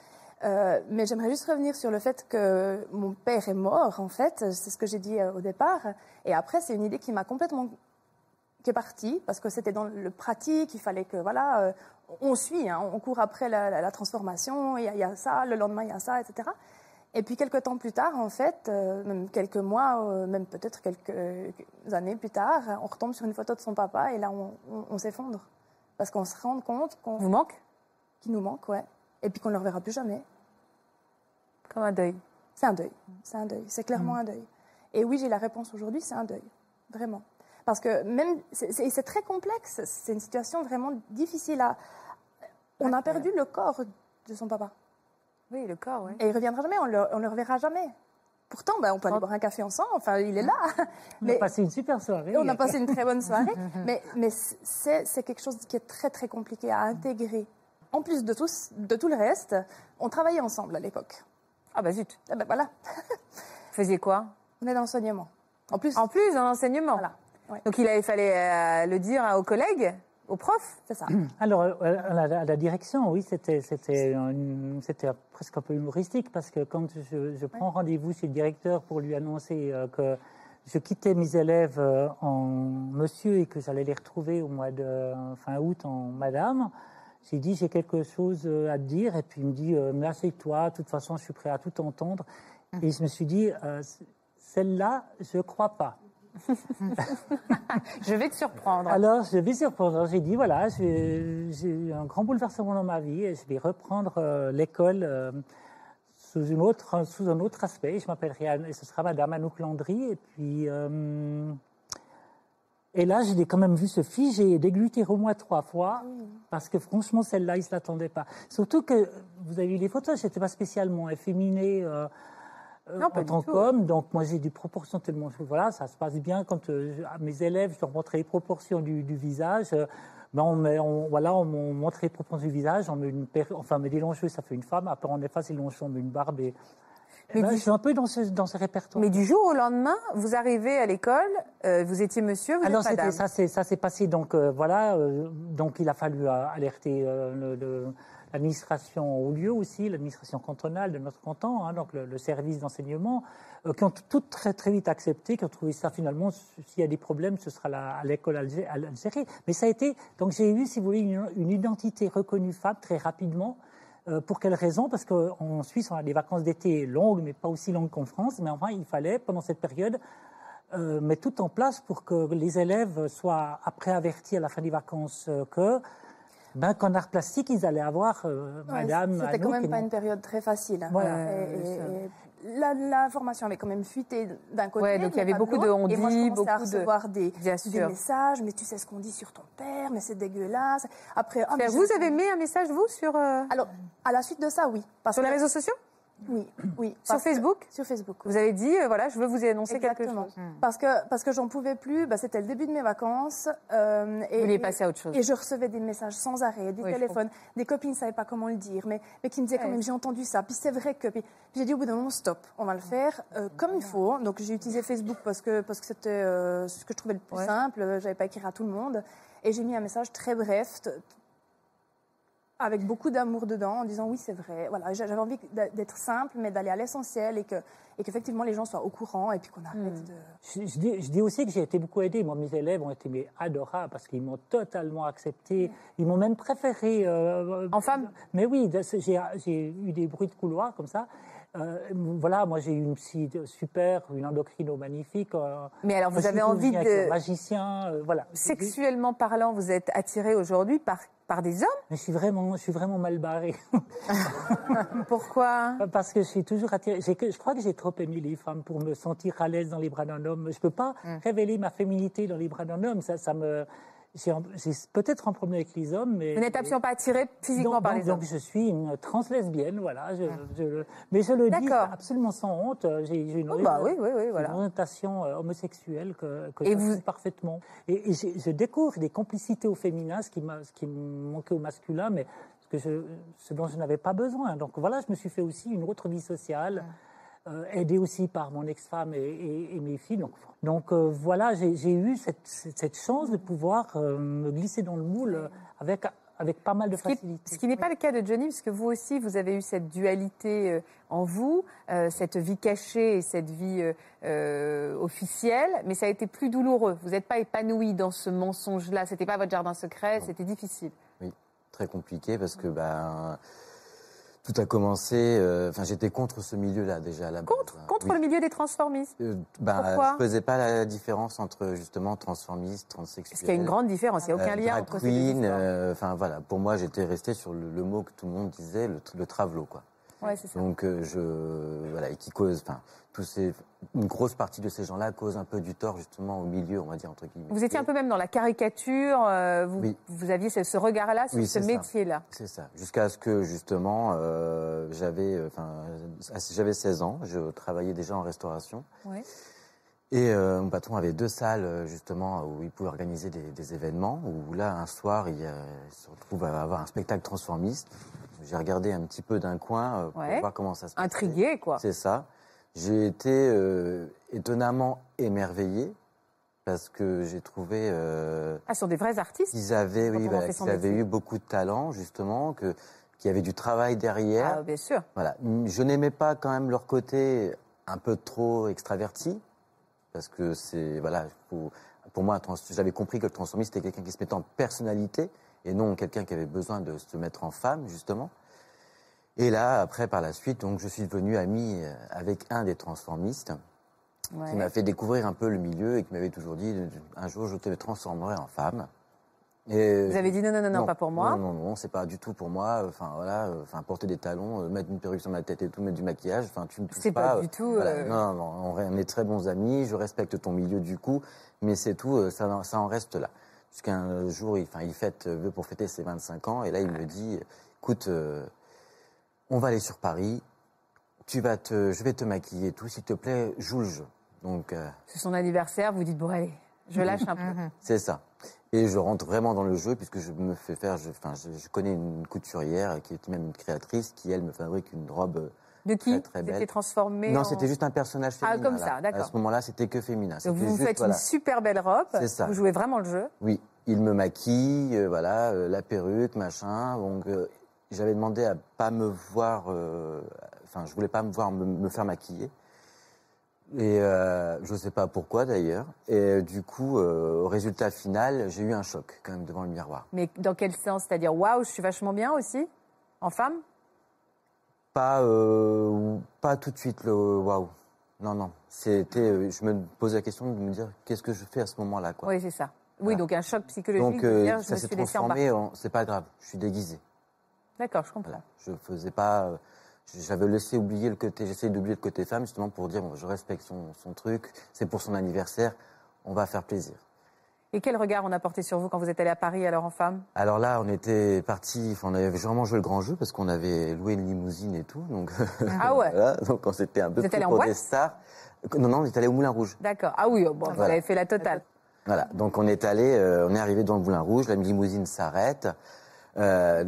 Euh, mais j'aimerais juste revenir sur le fait que mon père est mort, en fait, c'est ce que j'ai dit euh, au départ. Et après, c'est une idée qui m'a complètement qui est partie parce que c'était dans le pratique, il fallait que voilà, euh, on suit, hein, on court après la, la- la transformation, il y, a, il y a ça, le lendemain il y a ça, etc. Et puis quelques temps plus tard, en fait, euh, même quelques mois, euh, même peut-être quelques euh, années plus tard, on retombe sur une photo de son papa et là on, on- on s'effondre parce qu'on se rend compte qu'on Vous manque? Qu'il nous manque, ouais, et puis qu'on ne le reverra plus jamais. Comme un deuil. C'est un deuil, c'est un deuil, c'est Mm. clairement un deuil. Et oui, j'ai la réponse aujourd'hui, c'est un deuil, vraiment. Parce que même, c'est c'est très complexe, c'est une situation vraiment difficile à... On a perdu le corps de son papa. Oui, le corps, oui. Et il reviendra jamais, on le, on le reverra jamais. Pourtant, ben, on peut aller boire un café ensemble, enfin, il est là. On Mais a passé une super soirée. on a passé une très bonne soirée. mais mais c'est quelque chose qui est très, très compliqué à intégrer. En plus de tout, de tout le reste, on travaillait ensemble à l'époque. Ah bah zut. Eh ben voilà, Vous faisiez quoi? On est dans l'enseignement. En plus, En plus, dans l'enseignement? voilà, ouais, Donc il, a- il fallait euh, le dire aux collègues, aux profs. c'est ça. Alors, euh, à la, à la direction, oui, c'était presque un peu humoristique parce que quand je, je prends rendez-vous chez le directeur pour lui annoncer euh, que je quittais mes élèves euh, en monsieur et que j'allais les retrouver au mois de fin août en madame, j'ai dit j'ai quelque chose à te dire et puis il me dit mais assieds-toi, de toute façon je suis prêt à tout entendre. Et je me suis dit euh, celle-là, je crois pas. Je vais te surprendre. Alors, je vais surprendre. J'ai dit, voilà, j'ai eu un grand bouleversement dans ma vie et je vais reprendre euh, l'école euh, sous, sous un autre aspect. Je m'appellerai et ce sera Madame Anouk Landry. Et puis, euh, et là, j'ai quand même vu ce fils, j'ai dégluté au moins trois fois parce que franchement, celle-là, il ne se l'attendait pas. Surtout que vous avez vu les photos, j'étais pas spécialement efféminée. euh, euh, Non, pas en tant qu'homme, donc moi j'ai des proportions tellement, voilà, ça se passe bien quand euh, mes élèves, je leur montrais les proportions du, du visage. euh, ben on met, on, voilà, on montre les proportions du visage, on met une enfin, on met des longs cheveux, ça fait une femme. Après, on efface les longs cheveux, on met une barbe. Et, Mais ben, du- je suis un peu dans ce, dans ce répertoire. Mais du jour au lendemain, vous arrivez à l'école, euh, vous étiez monsieur, vous Alors êtes madame. ça, s'est passé donc euh, voilà euh, donc il a fallu euh, alerter euh, le- le- l'administration au lieu aussi l'administration cantonale de notre canton hein, donc le, service d'enseignement euh, qui ont toutes très très vite accepté qui ont trouvé ça finalement s'il y a des problèmes ce sera à l'école Algé- à l'Algérie. Mais ça a été donc j'ai eu si vous voulez une, identité reconnue femme très rapidement. Euh, pour quelle raison? Parce qu'en Suisse, on a des vacances d'été longues, mais pas aussi longues qu'en France. Mais enfin, il fallait, pendant cette période, euh, mettre tout en place pour que les élèves soient après avertis à la fin des vacances euh, que, ben, qu'en art plastique, ils allaient avoir euh, Ouais, Madame. C'était quand même pas une période très facile. hein. Voilà. Et- et la- L'information avait quand même fuité d'un côté. Ouais, donc il y avait beaucoup de l'autre. Et moi, je commençais à beaucoup de- recevoir des, des messages. Mais tu sais ce qu'on dit sur ton père, mais c'est dégueulasse. Après, ah, mais Vous avez mis un message, vous, sur, euh, Alors, à la suite de ça, oui. Parce sur les réseaux sociaux Oui, oui. Sur que- Facebook Sur Facebook. Vous avez dit, euh, voilà, je veux vous annoncer quelque Exactement. chose. Parce que, parce que j'en pouvais plus, bah, c'était le début de mes vacances. euh, et, Vous et- passer à autre chose. Et je recevais des messages sans arrêt, des Oui, téléphones, des copines ne savaient pas comment le dire, mais, mais qui me disaient quand même j'ai entendu ça, puis c'est vrai que. Puis, puis j'ai dit au bout d'un moment stop, on va le faire euh, comme il faut. Donc j'ai utilisé Facebook parce que parce que c'était euh, ce que je trouvais le plus Ouais. simple. J'avais pas écrit à tout le monde et j'ai mis un message très bref. Avec beaucoup d'amour dedans, en disant oui c'est vrai. Voilà, j'a- j'avais envie d'être simple, mais d'aller à l'essentiel et que et qu'effectivement les gens soient au courant et puis qu'on arrête Hmm. de. Je, je dis, je dis aussi que j'ai été beaucoup aidé. Moi, mes élèves ont été mais, adorables parce qu'ils m'ont totalement accepté. Ils m'ont même préféré. euh, En femme Mais oui, j'ai eu des bruits de couloir comme ça. Euh, voilà, moi j'ai eu une psy super, une endocrino magnifique. euh, Mais alors, vous avez envie de. magicien, euh, voilà. Sexuellement parlant, vous êtes attiré aujourd'hui par, par des hommes? Mais je suis vraiment, je suis vraiment mal barré. Pourquoi? Parce que je suis toujours attirée. Je crois que j'ai trop aimé les femmes pour me sentir à l'aise dans les bras d'un homme. Je peux pas Hum. révéler ma féminité dans les bras d'un homme. Ça, ça me. J'ai peut-être un problème avec les hommes, mais. Vous n'êtes absolument pas attiré physiquement donc, par donc- les hommes donc je suis une trans lesbienne, voilà. Je, je- mais je le dis absolument sans honte. J'ai j'ai une, Oh, bah oui, oui, oui, j'ai voilà. une orientation euh, homosexuelle que, que Et je vous- parfaitement. Et, je découvre des complicités au féminin, ce qui, ce qui me manquait au masculin, mais ce, que je, ce dont je n'avais pas besoin. Donc voilà, je me suis fait aussi une autre vie sociale. euh, aidée aussi par mon ex-femme et, et- et mes filles. Donc, donc euh, voilà, j'ai eu cette, chance de pouvoir euh, me glisser dans le moule euh, avec, avec pas mal de Ce qui, facilité. ce qui n'est pas le cas de Johnny, parce que vous aussi, vous avez eu cette dualité euh, en vous, euh, cette vie cachée et cette vie euh, euh, officielle, mais ça a été plus douloureux. Vous n'êtes pas épanoui dans ce mensonge-là. C'était pas votre jardin secret, c'était difficile. Oui, très compliqué parce que ben, tout a commencé. euh, Enfin, j'étais contre ce milieu-là déjà à la base. Contre, hein. contre Oui. le milieu des transformistes? Euh, ben, Pourquoi? je faisais pas la différence entre justement transformiste, transsexuel. Parce qu'il y a une grande différence. Il n'y a aucun euh, lien entre ces deux queen, histoires. euh, Enfin voilà, pour moi j'étais resté sur le, le mot que tout le monde disait, le, le quoi. Ouais, ça. Donc euh, je voilà et qui cause, enfin tous ces, une grosse partie de ces gens-là cause un peu du tort justement au milieu, on va dire entre guillemets. Vous étiez un peu même dans la caricature. euh, vous, Oui. vous aviez ce, ce regard-là sur Oui, ce métier-là. C'est ça. Jusqu'à ce que justement euh, j'avais, euh, enfin j'avais 16 ans, je travaillais déjà en restauration. Ouais. Et euh, mon patron avait deux salles justement où il pouvait organiser des, des événements. Où là, un soir, il, il se retrouve à avoir un spectacle transformiste. J'ai regardé un petit peu d'un coin euh, pour Ouais. voir comment ça se passait. Intrigué, quoi. C'est ça. J'ai été euh, étonnamment émerveillé parce que j'ai trouvé euh, Ah, ce sont des vrais artistes. qu'ils avaient, oui, qu'ils avaient eu beaucoup de talent justement, que qu'il y avait du travail derrière. Ah, bien sûr. Voilà. Je n'aimais pas quand même leur côté un peu trop extraverti, parce que c'est voilà, faut- pour moi, j'avais compris que le transformiste était quelqu'un qui se mettait en personnalité et non quelqu'un qui avait besoin de se mettre en femme justement. Et là, après, par la suite, donc, je suis devenu ami euh, avec un des transformistes Ouais. qui m'a fait découvrir un peu le milieu et qui m'avait toujours dit un jour je te transformerai en femme. Et Vous avez dit non, non, non, non, pas pour moi. Non, non, non, c'est pas du tout pour moi. Enfin voilà, enfin porter des talons, euh, mettre une perruque sur ma tête et tout, mettre du maquillage. Enfin, tu me touches C'est pas pas. du tout, voilà. euh, Non, non, on est- très bons amis. Je respecte ton milieu du coup, mais c'est tout. Ça, ça en reste là. Jusqu'un jour, il, enfin, il fête, euh, veut pour fêter ses 25 ans, et là, il me dit, écoute, euh, on va aller sur Paris. Tu vas te, je vais te maquiller et tout. S'il te plaît, joue le jeu. Donc. euh, C'est son anniversaire, vous dites, bon, allez, je lâche un peu. c'est ça. Et je rentre vraiment dans le jeu puisque je me fais faire. Je, enfin, je, je connais une couturière qui est même une créatrice qui elle me fabrique une robe. De qui Très, très transformé non, en- c'était juste un personnage Ah, féminin. comme là. ça, d'accord. À ce moment-là, c'était que féminin. Donc vous juste, faites voilà. une super belle robe. C'est ça. Vous jouez vraiment le jeu. Oui, il me maquille, euh, voilà, euh, la perruque, machin. Donc, euh, j'avais demandé à pas me voir. Enfin, je voulais pas me voir me, me faire maquiller. Et je sais pas pourquoi d'ailleurs. Et du coup, au résultat final, j'ai eu un choc quand même devant le miroir. Mais dans quel sens? C'est-à-dire, waouh, je suis vachement bien aussi? En femme? Pas, euh, pas tout de suite le waouh. Non, non. C'était, euh, je me posais la question de me dire qu'est-ce que je fais à ce moment-là, quoi. Oui, c'est ça. Oui, donc un choc psychologique. Donc euh, dire, je ça me s'est transformé en, c'est pas grave, je suis déguisé. D'accord, je comprends. Voilà. Je faisais pas, euh, j'avais laissé oublier le côté, j'essayais d'oublier le côté femme justement pour dire bon, je respecte son, son truc, c'est pour son anniversaire, on va faire plaisir. Et quel regard on a porté sur vous quand vous êtes allé à Paris alors en femme? Alors là, on était parti, on avait vraiment joué le grand jeu parce qu'on avait loué une limousine et tout. Donc, Ah ouais. voilà, donc on s'était un peu Vous êtes allé pour des stars. Non, non, on est allé au Moulin Rouge. D'accord. Ah oui, oh, bon, vous Voilà. avez fait la totale. Voilà, donc on est allé, euh, on est arrivé dans le Moulin Rouge, la limousine s'arrête, euh,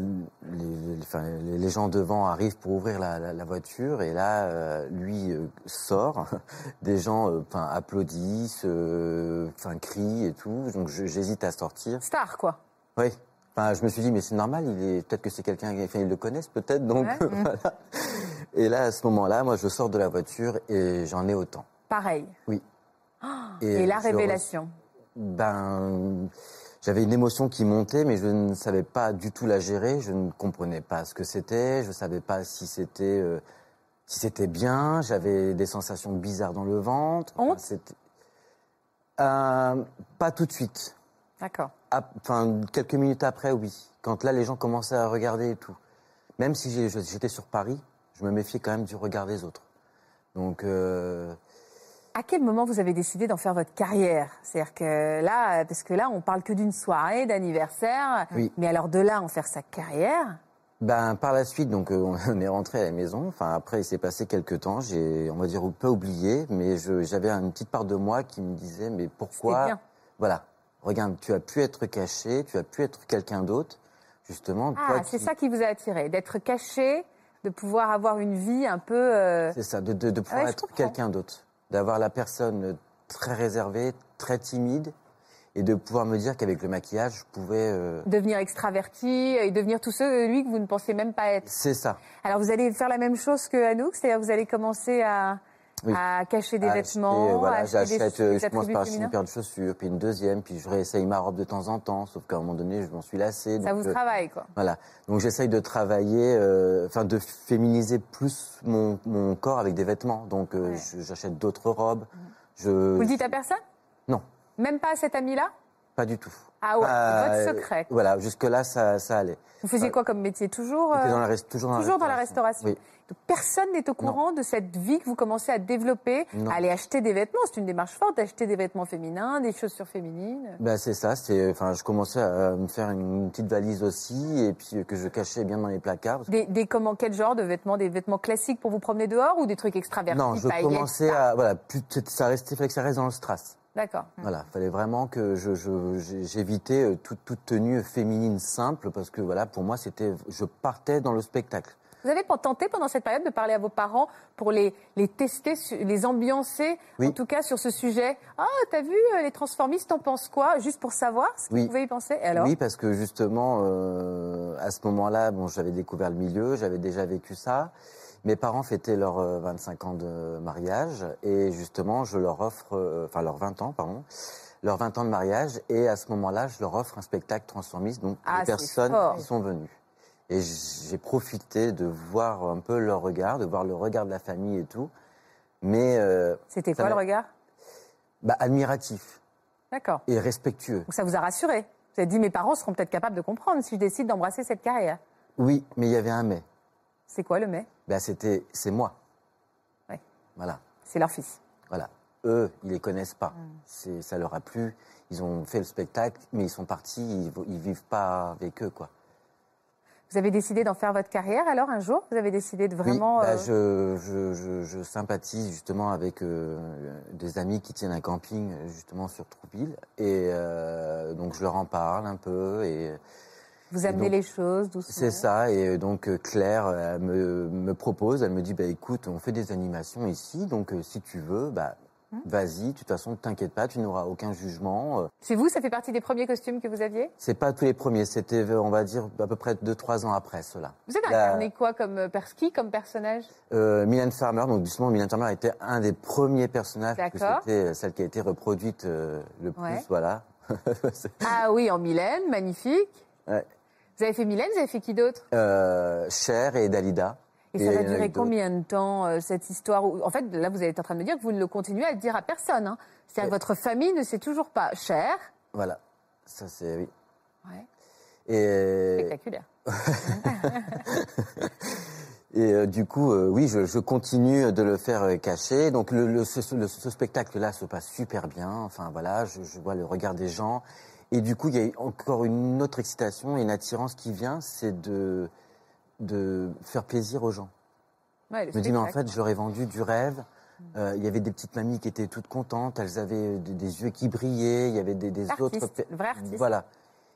les, enfin, gens devant arrivent pour ouvrir la, la- la voiture et là, euh, lui euh, sort, des gens enfin, applaudissent, enfin, crient et tout, donc j'hésite à sortir. Star, quoi. Oui. Enfin, je me suis dit, mais c'est normal, il est peut-être que c'est quelqu'un, enfin, ils le connaissent peut-être, donc Ouais. voilà. Et là, à ce moment-là, moi, je sors de la voiture et j'en ai autant. Pareil. Oui. Et, la révélation. ben, j'avais une émotion qui montait, mais je ne savais pas du tout la gérer. Je ne comprenais pas ce que c'était. Je ne savais pas si c'était euh, si c'était bien. J'avais des sensations bizarres dans le ventre. Honte c'était- Euh, Pas tout de suite. D'accord. Enfin, quelques minutes après, oui. Quand là, les gens commençaient à regarder et tout. Même si j'étais sur Paris, je me méfiais quand même du regard des autres. Donc, euh, À quel moment vous avez décidé d'en faire votre carrière? C'est-à-dire que là, parce que là, on parle que d'une soirée, d'anniversaire. Oui. Mais alors de là, en faire sa carrière? Ben, par la suite, donc, euh, on est rentré à la maison. Enfin, après, il s'est passé quelques temps. J'ai, on va dire, peu oublié, mais j'avais une petite part de moi qui me disait, mais pourquoi bien. Voilà. Regarde, tu as pu être caché, tu as pu être quelqu'un d'autre, justement. Ah, c'est qui- ça qui vous a attiré, d'être caché, de pouvoir avoir une vie un peu. euh, C'est ça, de, de, de pouvoir ouais, être quelqu'un d'autre. D'avoir la personne très réservée, très timide, et de pouvoir me dire qu'avec le maquillage, je pouvais. euh, devenir extraverti et devenir tout ce lui que vous ne pensez même pas être. C'est ça. Alors vous allez faire la même chose que Anouk, c'est-à-dire vous allez commencer à, Oui. à cacher des À vêtements, acheter, voilà, à acheter j'achète, des euh, je commence par acheter une paire de chaussures, puis une deuxième, puis je réessaye ma robe de temps en temps, sauf qu'à un moment donné, je m'en suis lassé. Ça vous euh, travaille, quoi. Voilà. Donc j'essaye de travailler, euh, enfin de féminiser plus mon, mon corps avec des vêtements. Donc euh, Ouais. j'achète d'autres robes. Je... Vous le dites à personne? Non, Même pas à cet ami-là? Pas du tout. Ah ouais, c'est votre secret. Voilà, jusque-là, ça, ça allait. Vous faisiez quoi comme métier? Toujours, euh, dans la toujours dans toujours dans la la restauration. Oui. Donc, personne n'est au courant de cette vie que vous commencez à développer, Non. à aller acheter des vêtements. C'est une démarche forte d'acheter des vêtements féminins, des chaussures féminines. Ben, c'est ça. C'est, enfin, je commençais à me faire une petite valise aussi, et puis euh, que je cachais bien dans les placards. Des, des comment, quel genre de vêtements Des vêtements classiques pour vous promener dehors ou des trucs extravertis Non, je commençais à, voilà, plus, ça restait, fallait que ça reste dans le strass. D'accord. Voilà, fallait vraiment que je, j'évitais euh, toute, toute tenue féminine simple parce que voilà, pour moi, c'était, je partais dans le spectacle. Vous avez pas tenté pendant cette période de parler à vos parents pour les, les tester, les ambiancer, Oui. en tout cas sur ce sujet Ah, t'as vu, euh, les transformistes, t'en penses quoi? Juste pour savoir ce que Oui. vous pouvez y penser. Et alors? Oui, parce que justement, euh, à ce moment-là, bon, j'avais découvert le milieu, j'avais déjà vécu ça. Mes parents fêtaient leurs euh, 25 ans de mariage et justement, je leur offre, euh, enfin leurs 20 ans, pardon, leurs 20 ans de mariage et à ce moment-là, je leur offre un spectacle transformiste, donc Ah, les personnes fort. qui sont venues. Et j'ai profité de voir un peu leur regard, de voir le regard de la famille et tout. Mais euh, C'était quoi le regard? Bah, admiratif D'accord. et respectueux. Donc ça vous a rassuré? Vous avez dit mes parents seront peut-être capables de comprendre si je décide d'embrasser cette carrière. Oui, mais il y avait un mais. C'est quoi le mais? Ben, c'était, c'est moi. Ouais. Voilà, C'est leur fils. voilà. Eux, ils les connaissent pas. Mm. C'est, ça leur a plu. Ils ont fait le spectacle, mais ils sont partis. Ils, ils vivent pas avec eux, quoi. Vous avez décidé d'en faire votre carrière alors un jour? Vous avez décidé de vraiment. oui, bah, euh, je, je, je, je sympathise justement avec euh, des amis qui tiennent un camping euh, justement sur Trouville, et euh, donc je leur en parle un peu et Vous amenez donc, les choses doucement. C'est ça, et donc euh, Claire elle me, me propose, elle me dit bah écoute, on fait des animations ici, donc euh, si tu veux, bah Hum. vas-y, de toute façon, t'inquiète pas, tu n'auras aucun jugement. Euh, Chez vous, ça fait partie des premiers costumes que vous aviez? C'est pas tous les premiers, c'était on va dire à peu près 2-3 ans après cela. Vous avez La- incarné quoi comme euh, qui comme personnage? Euh, Mylène Farmer, donc justement Mylène Farmer était un des premiers personnages, c'était celle qui a été reproduite euh, le plus, Ouais. voilà. C'est- Ah oui, en Mylène, magnifique. Ouais. Vous avez fait Mylène, vous avez fait qui d'autre? Euh, Cher et Dalida. Et ça va durer combien de temps, euh, cette histoire où- En fait, là, vous êtes en train de me dire que vous ne le continuez à le dire à personne. Hein. C'est-à-dire que votre famille ne sait toujours pas. Cher. Voilà, ça c'est oui. Ouais. Et Spectaculaire. Et euh, du coup, euh, oui, je, je continue de le faire euh, cacher. Donc le, le- ce, le- ce spectacle-là se passe super bien. Enfin voilà, je, je vois le regard des gens. Et du coup, il y a encore une autre excitation et une attirance qui vient, c'est de, de faire plaisir aux gens. Ouais, Je me dis, mais en fait, je leur ai vendu du rêve. Euh, il y avait des petites mamies qui étaient toutes contentes. Elles avaient des, des yeux qui brillaient. Il y avait des, des autres. Artiste, vrai artiste. Voilà.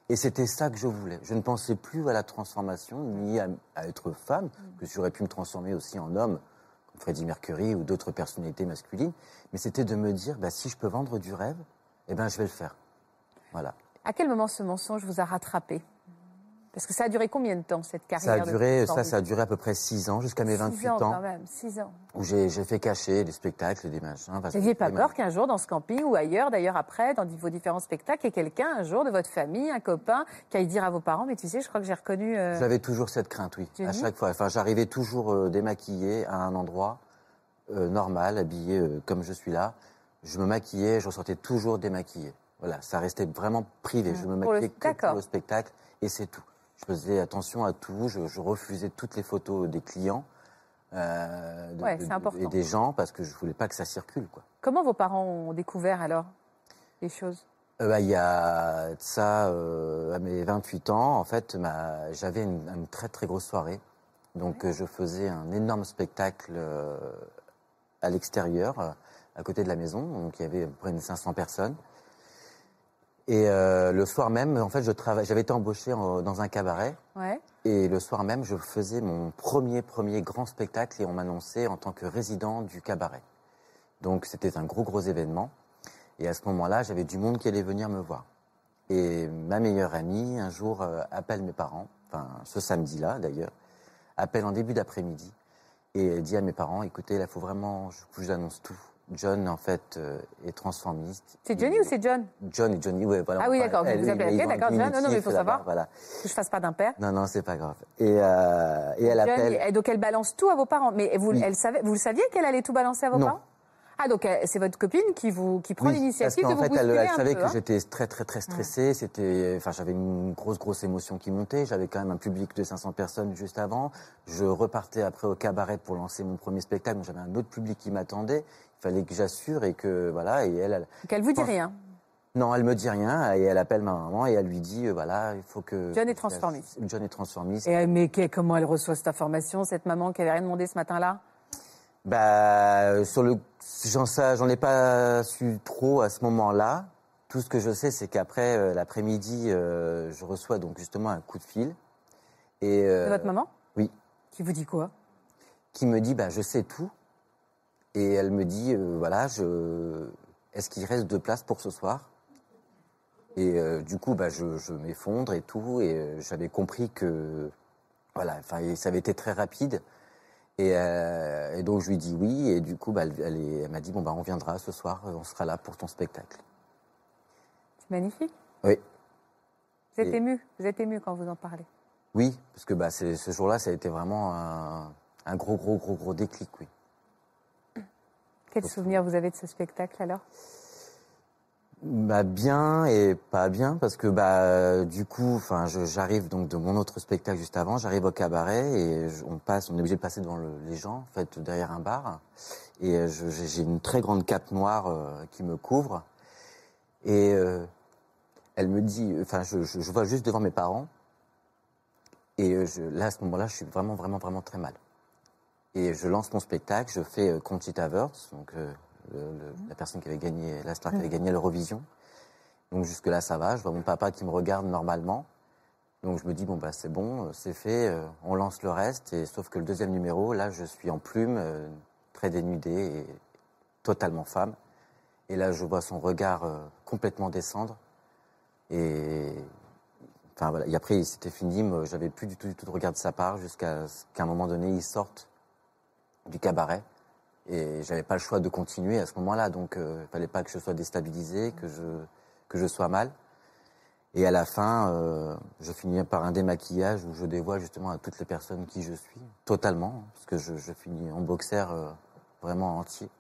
Et c'était ça que je voulais. Je ne pensais plus à la transformation, ni à, à être femme, que j'aurais pu me transformer aussi en homme, comme Freddie Mercury ou d'autres personnalités masculines. Mais c'était de me dire, bah, si je peux vendre du rêve, eh ben, je vais le faire. Voilà. À quel moment ce mensonge vous a rattrapé? Parce que ça a duré combien de temps, cette Ça carrière a de duré, ça, ça a duré à peu près 6 ans, jusqu'à mes Six 28 ans, ans, quand même, 6 ans. où j'ai fait cacher des spectacles, des machins. Vous n'aviez pas peur qu'un jour, dans ce camping ou ailleurs, d'ailleurs après, dans vos différents spectacles, il y ait quelqu'un, un jour, de votre famille, un copain, qui aille dire à vos parents, mais tu sais, je crois que j'ai reconnu... euh, J'avais toujours cette crainte, oui. À chaque fois. Enfin, j'arrivais toujours euh, démaquillée à un endroit euh, normal, habillé euh, comme je suis là. Je me maquillais, je ressortais toujours démaquillée. Voilà, ça restait vraiment privé. Je me Pour le- maquillais que pour le spectacle et c'est tout. Je faisais attention à tout. Je, je refusais toutes les photos des clients euh, de- Ouais, de- c'est important. et des gens parce que je voulais pas que ça circule, quoi. Comment vos parents ont découvert alors les choses? Euh, bah, il y a de ça, euh, à mes 28 ans, en fait, ma- j'avais une, une très très grosse soirée. Donc je faisais un énorme spectacle à l'extérieur, à côté de la maison. Donc il y avait à peu près une 500 personnes. Et euh, le soir même, en fait, je travaille. J'avais été embauché en- dans un cabaret. Ouais. Et le soir même, je faisais mon premier, premier grand spectacle et on m'annonçait en tant que résident du cabaret. Donc c'était un gros, gros événement. Et à ce moment-là, j'avais du monde qui allait venir me voir. Et ma meilleure amie, un jour, euh, appelle mes parents, enfin ce samedi-là d'ailleurs, appelle en début d'après-midi et dit à mes parents, écoutez, là, il faut vraiment, je vous annonce tout. John, en fait, euh, est transformiste. C'est Johnny Il- ou c'est John? John et Johnny, ouais, voilà. Ah oui, d'accord, vous elle- vous appelez, ils ok, ont un d'accord, John. Non, non, mais il faut savoir. Voilà. Que je fasse pas d'impair. Non, non, c'est pas grave. Et, euh, et elle John, appelle. et donc elle balance tout à vos parents. Mais vous, Oui. elle savait, vous le saviez qu'elle allait tout balancer à vos Non. parents? Ah, donc euh, c'est votre copine qui, vous, qui prend Oui, l'initiative parce de vous fait, elle, savait peu, que hein? j'étais très, très, très stressé. C'était, enfin, j'avais une grosse, grosse émotion qui montait. J'avais quand même un public de 500 personnes juste avant. Je repartais après au cabaret pour lancer mon premier spectacle. J'avais un autre public qui m'attendait. Fallait que j'assure et que, voilà. Et elle, elle- Donc elle vous dit pense- rien. non, elle me dit rien et elle appelle ma maman et elle lui dit, euh, voilà, il faut que. John est transformiste. John est transformiste. Et, euh, mais que- comment elle reçoit cette information, cette maman qui avait rien demandé ce matin-là? Bah, euh, sur le, j'en sais- j'en ai pas su trop à ce moment-là. Tout ce que je sais, c'est qu'après euh, l'après-midi, euh, je reçois donc justement un coup de fil et De votre maman? oui, Qui vous dit quoi? Qui me dit, bah, je sais tout. Et elle me dit, euh, voilà, je, est-ce qu'il reste de place pour ce soir? Et euh, du coup, bah, je, je m'effondre et tout. Et euh, j'avais compris que, voilà, enfin, ça avait été très rapide. Et, et donc je lui dis oui. Et du coup, bah, elle, elle est- elle m'a dit, bon, bah, on viendra ce soir, on sera là pour ton spectacle. C'est magnifique. Oui. Vous êtes Et- ému. Vous êtes ému quand vous en parlez. Oui, parce que bah, ce jour-là, ça a été vraiment un, un gros, gros, gros, gros déclic, oui. Quel souvenir vous avez de ce spectacle alors? Bah bien et pas bien parce que bah du coup enfin j'arrive donc de mon autre spectacle juste avant j'arrive au cabaret et je- on passe on est obligé de passer devant le- les gens en fait derrière un bar. Et euh, j'ai une très grande cape noire euh, qui me couvre. Et euh, elle me dit enfin je, je, je vois juste devant mes parents. Et là à ce moment-là je suis vraiment vraiment vraiment très mal et je lance mon spectacle je fais euh, Conchita donc euh, le- le- la personne qui avait gagné, la star qui avait gagné l'Eurovision. Donc jusque-là, ça va. Je vois mon papa qui me regarde normalement. Donc je me dis, bon, bah, c'est bon, euh, c'est fait, euh, on lance le reste. Et sauf que le deuxième numéro, là, je suis en plume, très dénudée et totalement femme. Et là, je vois son regard complètement descendre. Et enfin voilà. Et après, c'était fini. J'avais plus du tout, du tout de regard de sa part jusqu'à ce qu'à un moment donné, il sorte du cabaret. Et j'avais pas le choix de continuer à ce moment-là, donc euh, il fallait pas que je sois déstabilisé, que je que je sois mal. Et à la fin, euh, je finis par un démaquillage où je dévoile justement à toutes les personnes qui je suis, totalement, hein, parce que je, finis en boxer euh, vraiment entier.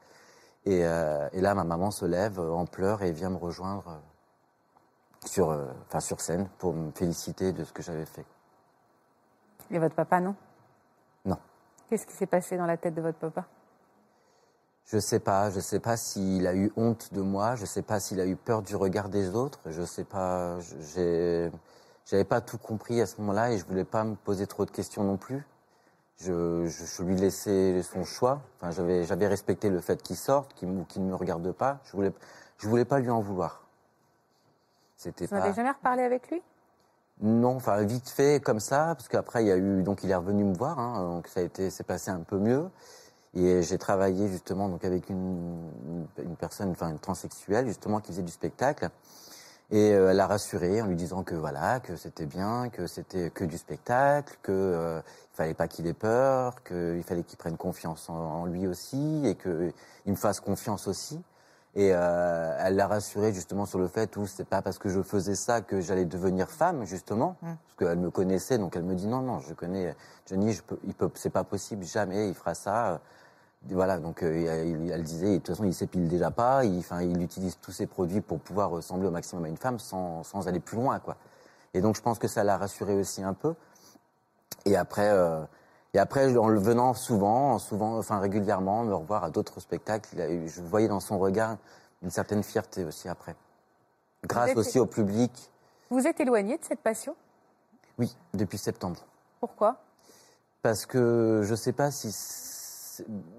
Et, euh, et là, ma maman se lève euh, en pleurs et vient me rejoindre euh, sur, euh, sur scène pour me féliciter de ce que j'avais fait. Et votre papa, Non? Qu'est-ce qui s'est passé dans la tête de votre papa? Je sais pas, je sais pas s'il a eu honte de moi, je sais pas s'il a eu peur du regard des autres, je sais pas, je- j'ai, j'avais pas tout compris à ce moment-là et je voulais pas me poser trop de questions non plus. Je, je, je lui laissais son choix. Enfin, j'avais, j'avais respecté le fait qu'il sorte, qu'il, ou qu'il ne me regarde pas. Je voulais, je voulais pas lui en vouloir. C'était Vous n'avez jamais reparlé avec lui? Non, enfin vite fait comme ça, parce qu'après il y a eu donc il est revenu me voir, hein, donc ça a été c'est passé un peu mieux. Et j'ai travaillé justement donc avec une, une personne, enfin une transsexuelle justement qui faisait du spectacle. Et euh, elle a rassuré en lui disant que voilà, que c'était bien, que c'était que du spectacle, que euh, il fallait pas qu'il ait peur, qu'il fallait qu'il prenne confiance en, en lui aussi et qu'il me fasse confiance aussi. Et euh, elle l'a rassuré justement sur le fait où c'est pas parce que je faisais ça que j'allais devenir femme justement, parce qu'elle me connaissait, donc elle me dit non non, je connais Johnny, je peux, il peut, c'est pas possible, jamais il fera ça. Voilà, donc euh, il- elle disait, de toute façon, il s'épile déjà pas, il, enfin, il utilise tous ses produits pour pouvoir ressembler au maximum à une femme sans, sans aller plus loin, quoi. Et donc, je pense que ça l'a rassuré aussi un peu. Et après, euh, et après, en le venant souvent, souvent, enfin régulièrement, me revoir à d'autres spectacles, je voyais dans son regard une certaine fierté aussi après. Grâce êtes- aussi au public. Vous êtes éloigné de cette passion? Oui, depuis septembre. Pourquoi? Parce que je sais pas si.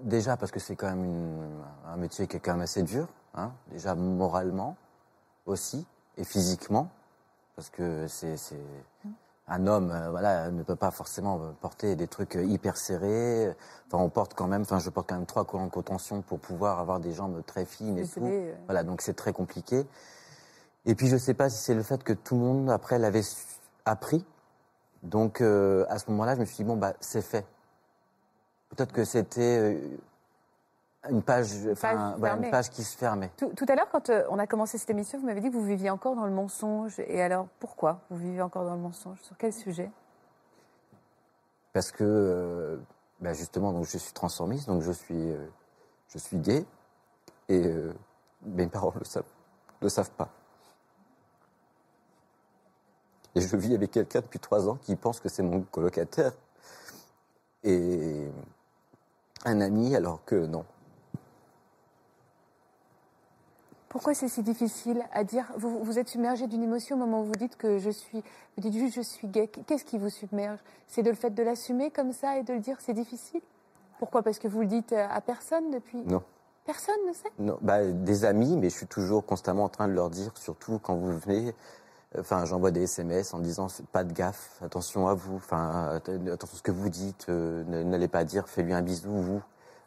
Déjà, parce que c'est quand même une- un métier qui est quand même assez dur, hein, déjà moralement aussi, et physiquement, parce que c'est. Un homme, euh, voilà, ne peut pas forcément euh, porter des trucs euh, hyper serrés. Enfin, on porte quand même, enfin, je porte quand même trois collants de contention pour pouvoir avoir des jambes très fines et tout. Voilà, donc c'est très compliqué. Et puis, je sais pas si c'est le fait que tout le monde, après, l'avait appris. Donc, euh, à ce moment-là, je me suis dit, bon, bah, c'est fait. Peut-être que c'était une page, enfin, voilà, fermée. une page qui se fermait. Tout, tout à l'heure, quand euh, on a commencé cette émission, vous m'avez dit que vous viviez encore dans le mensonge. Et alors, pourquoi vous vivez encore dans le mensonge? Sur quel sujet? Parce que, euh, bah, justement, donc, je suis transformiste, donc je suis, euh, je suis gay. Et euh, mes parents le savent, le savent pas. Et je vis avec quelqu'un depuis trois ans qui pense que c'est mon colocataire. Et un ami, alors que non. Pourquoi c'est si difficile à dire vous, vous êtes submergé d'une émotion au moment où vous dites que je suis. Vous dites juste je suis gay. Qu'est-ce qui vous submerge C'est de le fait de l'assumer comme ça et de le dire c'est difficile Pourquoi Parce que vous le dites à personne depuis. Non. Personne ne sait Non, bah, des amis, mais je suis toujours constamment en train de leur dire, surtout quand vous venez. Enfin, j'envoie des SMS en disant pas de gaffe, attention à vous, enfin, att- attention à ce que vous dites, euh, n'allez pas dire fais-lui un bisou, vous.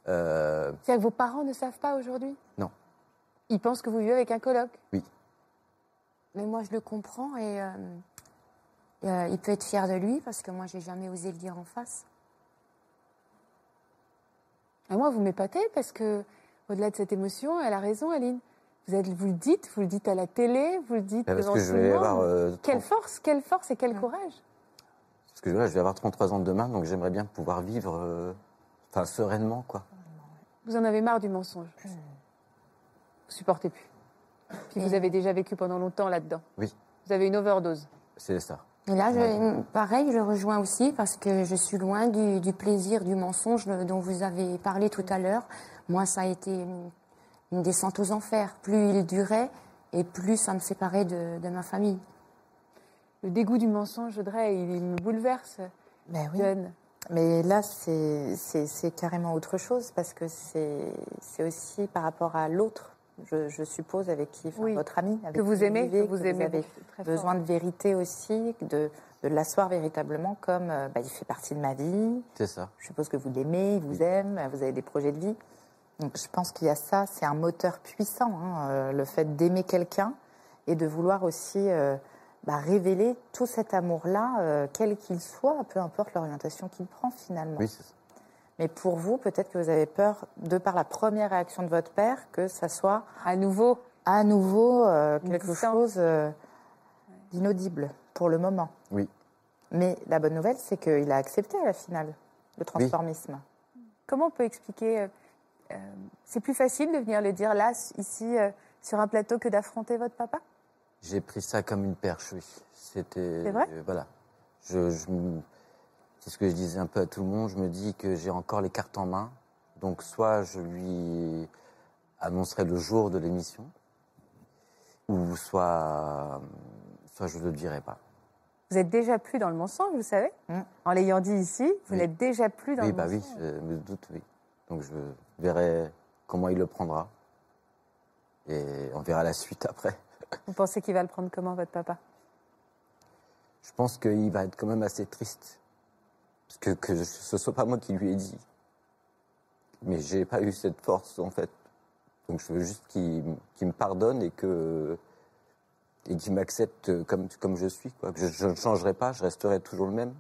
Euh, C'est-à-dire que vos parents ne savent pas aujourd'hui? Non. Ils pensent que vous vivez avec un coloc. Mais moi, je le comprends et euh, euh, il peut être fier de lui parce que moi, j'ai jamais osé le dire en face. Et moi, vous m'épatez parce que, au-delà de cette émotion, elle a raison, Aline. Vous, êtes, vous le dites, vous le dites à la télé, vous le dites parce devant que je vais monde. avoir, euh, Quelle 30 force, quelle force et quel courage. parce que voilà, je vais avoir 33 ans demain, donc j'aimerais bien pouvoir vivre, euh, enfin, sereinement, quoi. Vous en avez marre du mensonge. Supportez plus. Puis vous avez déjà vécu pendant longtemps là-dedans. Oui, Vous avez une overdose. c'est ça. Et là, je, pareil, je le rejoins aussi parce que je suis loin du, du plaisir du mensonge dont vous avez parlé tout à l'heure. Moi, ça a été une, une descente aux enfers. Plus il durait et plus ça me séparait de, de ma famille. Le dégoût du mensonge, Audrey, il, il me bouleverse. Ben oui. Jeanne. Mais là, c'est carrément autre chose parce que c'est aussi par rapport à l'autre, je, je suppose, avec qui, enfin, Oui. votre ami, avec Que vous qui aimez, vivez, que vous que aimez avez beaucoup, très besoin fort. de vérité aussi, de, de l'asseoir véritablement comme euh, bah, il fait partie de ma vie. C'est ça. Je suppose que vous l'aimez, il vous aime, vous avez des projets de vie. Donc je pense qu'il y a ça, c'est un moteur puissant, hein, euh, le fait d'aimer quelqu'un et de vouloir aussi euh, bah, révéler tout cet amour-là, euh, quel qu'il soit, peu importe l'orientation qu'il prend finalement. Oui, c'est ça. Mais pour vous, peut-être que vous avez peur, de par la première réaction de votre père, que ça soit À nouveau, à nouveau euh, quelque distance. chose euh, d'inaudible pour le moment. Oui. Mais la bonne nouvelle, c'est qu'il a accepté à la finale le transformisme. comment on peut expliquer euh, C'est plus facile de venir le dire là, ici, euh, sur un plateau, que d'affronter votre papa? J'ai pris ça comme une perche, oui. C'était. C'est vrai? euh, Voilà. Je, je c'est ce que je disais un peu à tout le monde, je me dis que j'ai encore les cartes en main. Donc soit je lui annoncerai le jour de l'émission, ou soit, soit je ne le dirai pas. Vous êtes déjà plus dans le mensonge, vous savez Mm. En l'ayant dit ici, vous Oui. n'êtes déjà plus dans Oui, le bah mensonge. oui, je me doute, oui. Donc je verrai comment il le prendra. Et on verra la suite après. Vous pensez qu'il va le prendre comment, votre papa? Je pense qu'il va être quand même assez triste. Que, que ce soit pas moi qui lui ai dit. Mais j'ai pas eu cette force, en fait. Donc je veux juste qu'il qu'il me pardonne et que et qu'il m'accepte comme, comme je suis. Quoi. Je ne changerai pas, je resterai toujours le même.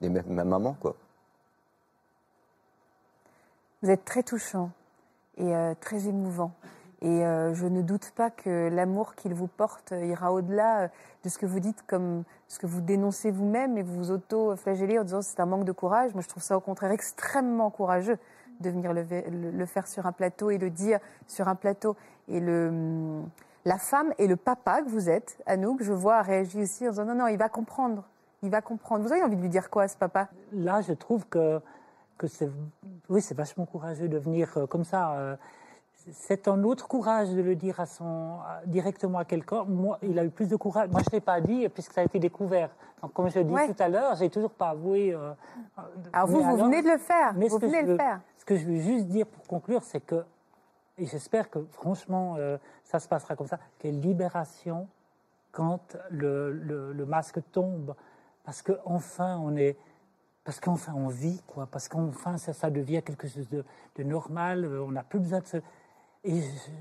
Et même ma maman, quoi. Vous êtes très touchant et euh, très émouvant. Et euh, je ne doute pas que l'amour qu'il vous porte euh, ira au-delà euh, de ce que vous dites, comme ce que vous dénoncez vous-même et vous vous auto-flagellez en disant c'est un manque de courage. Moi, je trouve ça au contraire extrêmement courageux de venir le, faire sur un plateau et le dire sur un plateau. Et le, hum, la femme et le papa que vous êtes, Anouk, je vois, a réagi aussi en disant non, non, il va comprendre. Il va comprendre. Vous avez envie de lui dire quoi, ce papa? Là, je trouve que, que c'est oui, vachement courageux de venir comme ça. C'est un autre courage de le dire à son, à- directement à quelqu'un. Moi, il a eu plus de courage. Moi, je ne l'ai pas dit puisque ça a été découvert. Donc, comme je dis Ouais. tout à l'heure, j'ai toujours pas avoué. euh, euh, Alors vous, vous venez de le faire. mais Vous ce que venez le veux- faire. Ce que je veux juste dire pour conclure, c'est que, et j'espère que franchement, euh, ça se passera comme ça, quelle libération quand le, le- le masque tombe. Parce qu'enfin, on est. Parce qu'enfin, on vit, quoi. Parce qu'enfin, ça, ça devient quelque chose de, de normal. On n'a plus besoin de se. Et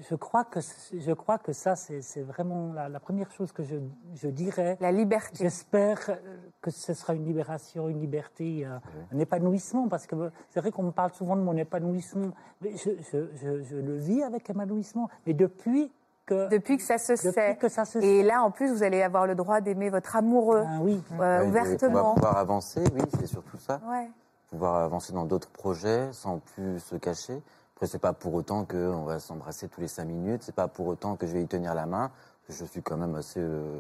je, crois que, je crois que ça, c'est vraiment la, la première chose que je, je dirais. La liberté. J'espère euh, que ce sera une libération, une liberté, euh, un épanouissement, parce que c'est vrai qu'on me parle souvent de mon épanouissement, mais je, je- je- je le vis avec épanouissement, mais depuis que, Depuis que ça se depuis sait. que ça se Et là, en plus, vous allez avoir le droit d'aimer votre amoureux Ah oui, euh, Ouais, de- On va ouvertement. pouvoir avancer, oui, c'est surtout ça. Ouais. pouvoir avancer dans d'autres projets sans plus se cacher. Après, c'est pas pour autant qu'on va s'embrasser tous les cinq minutes, c'est pas pour autant que je vais y tenir la main. Je suis quand même assez. euh,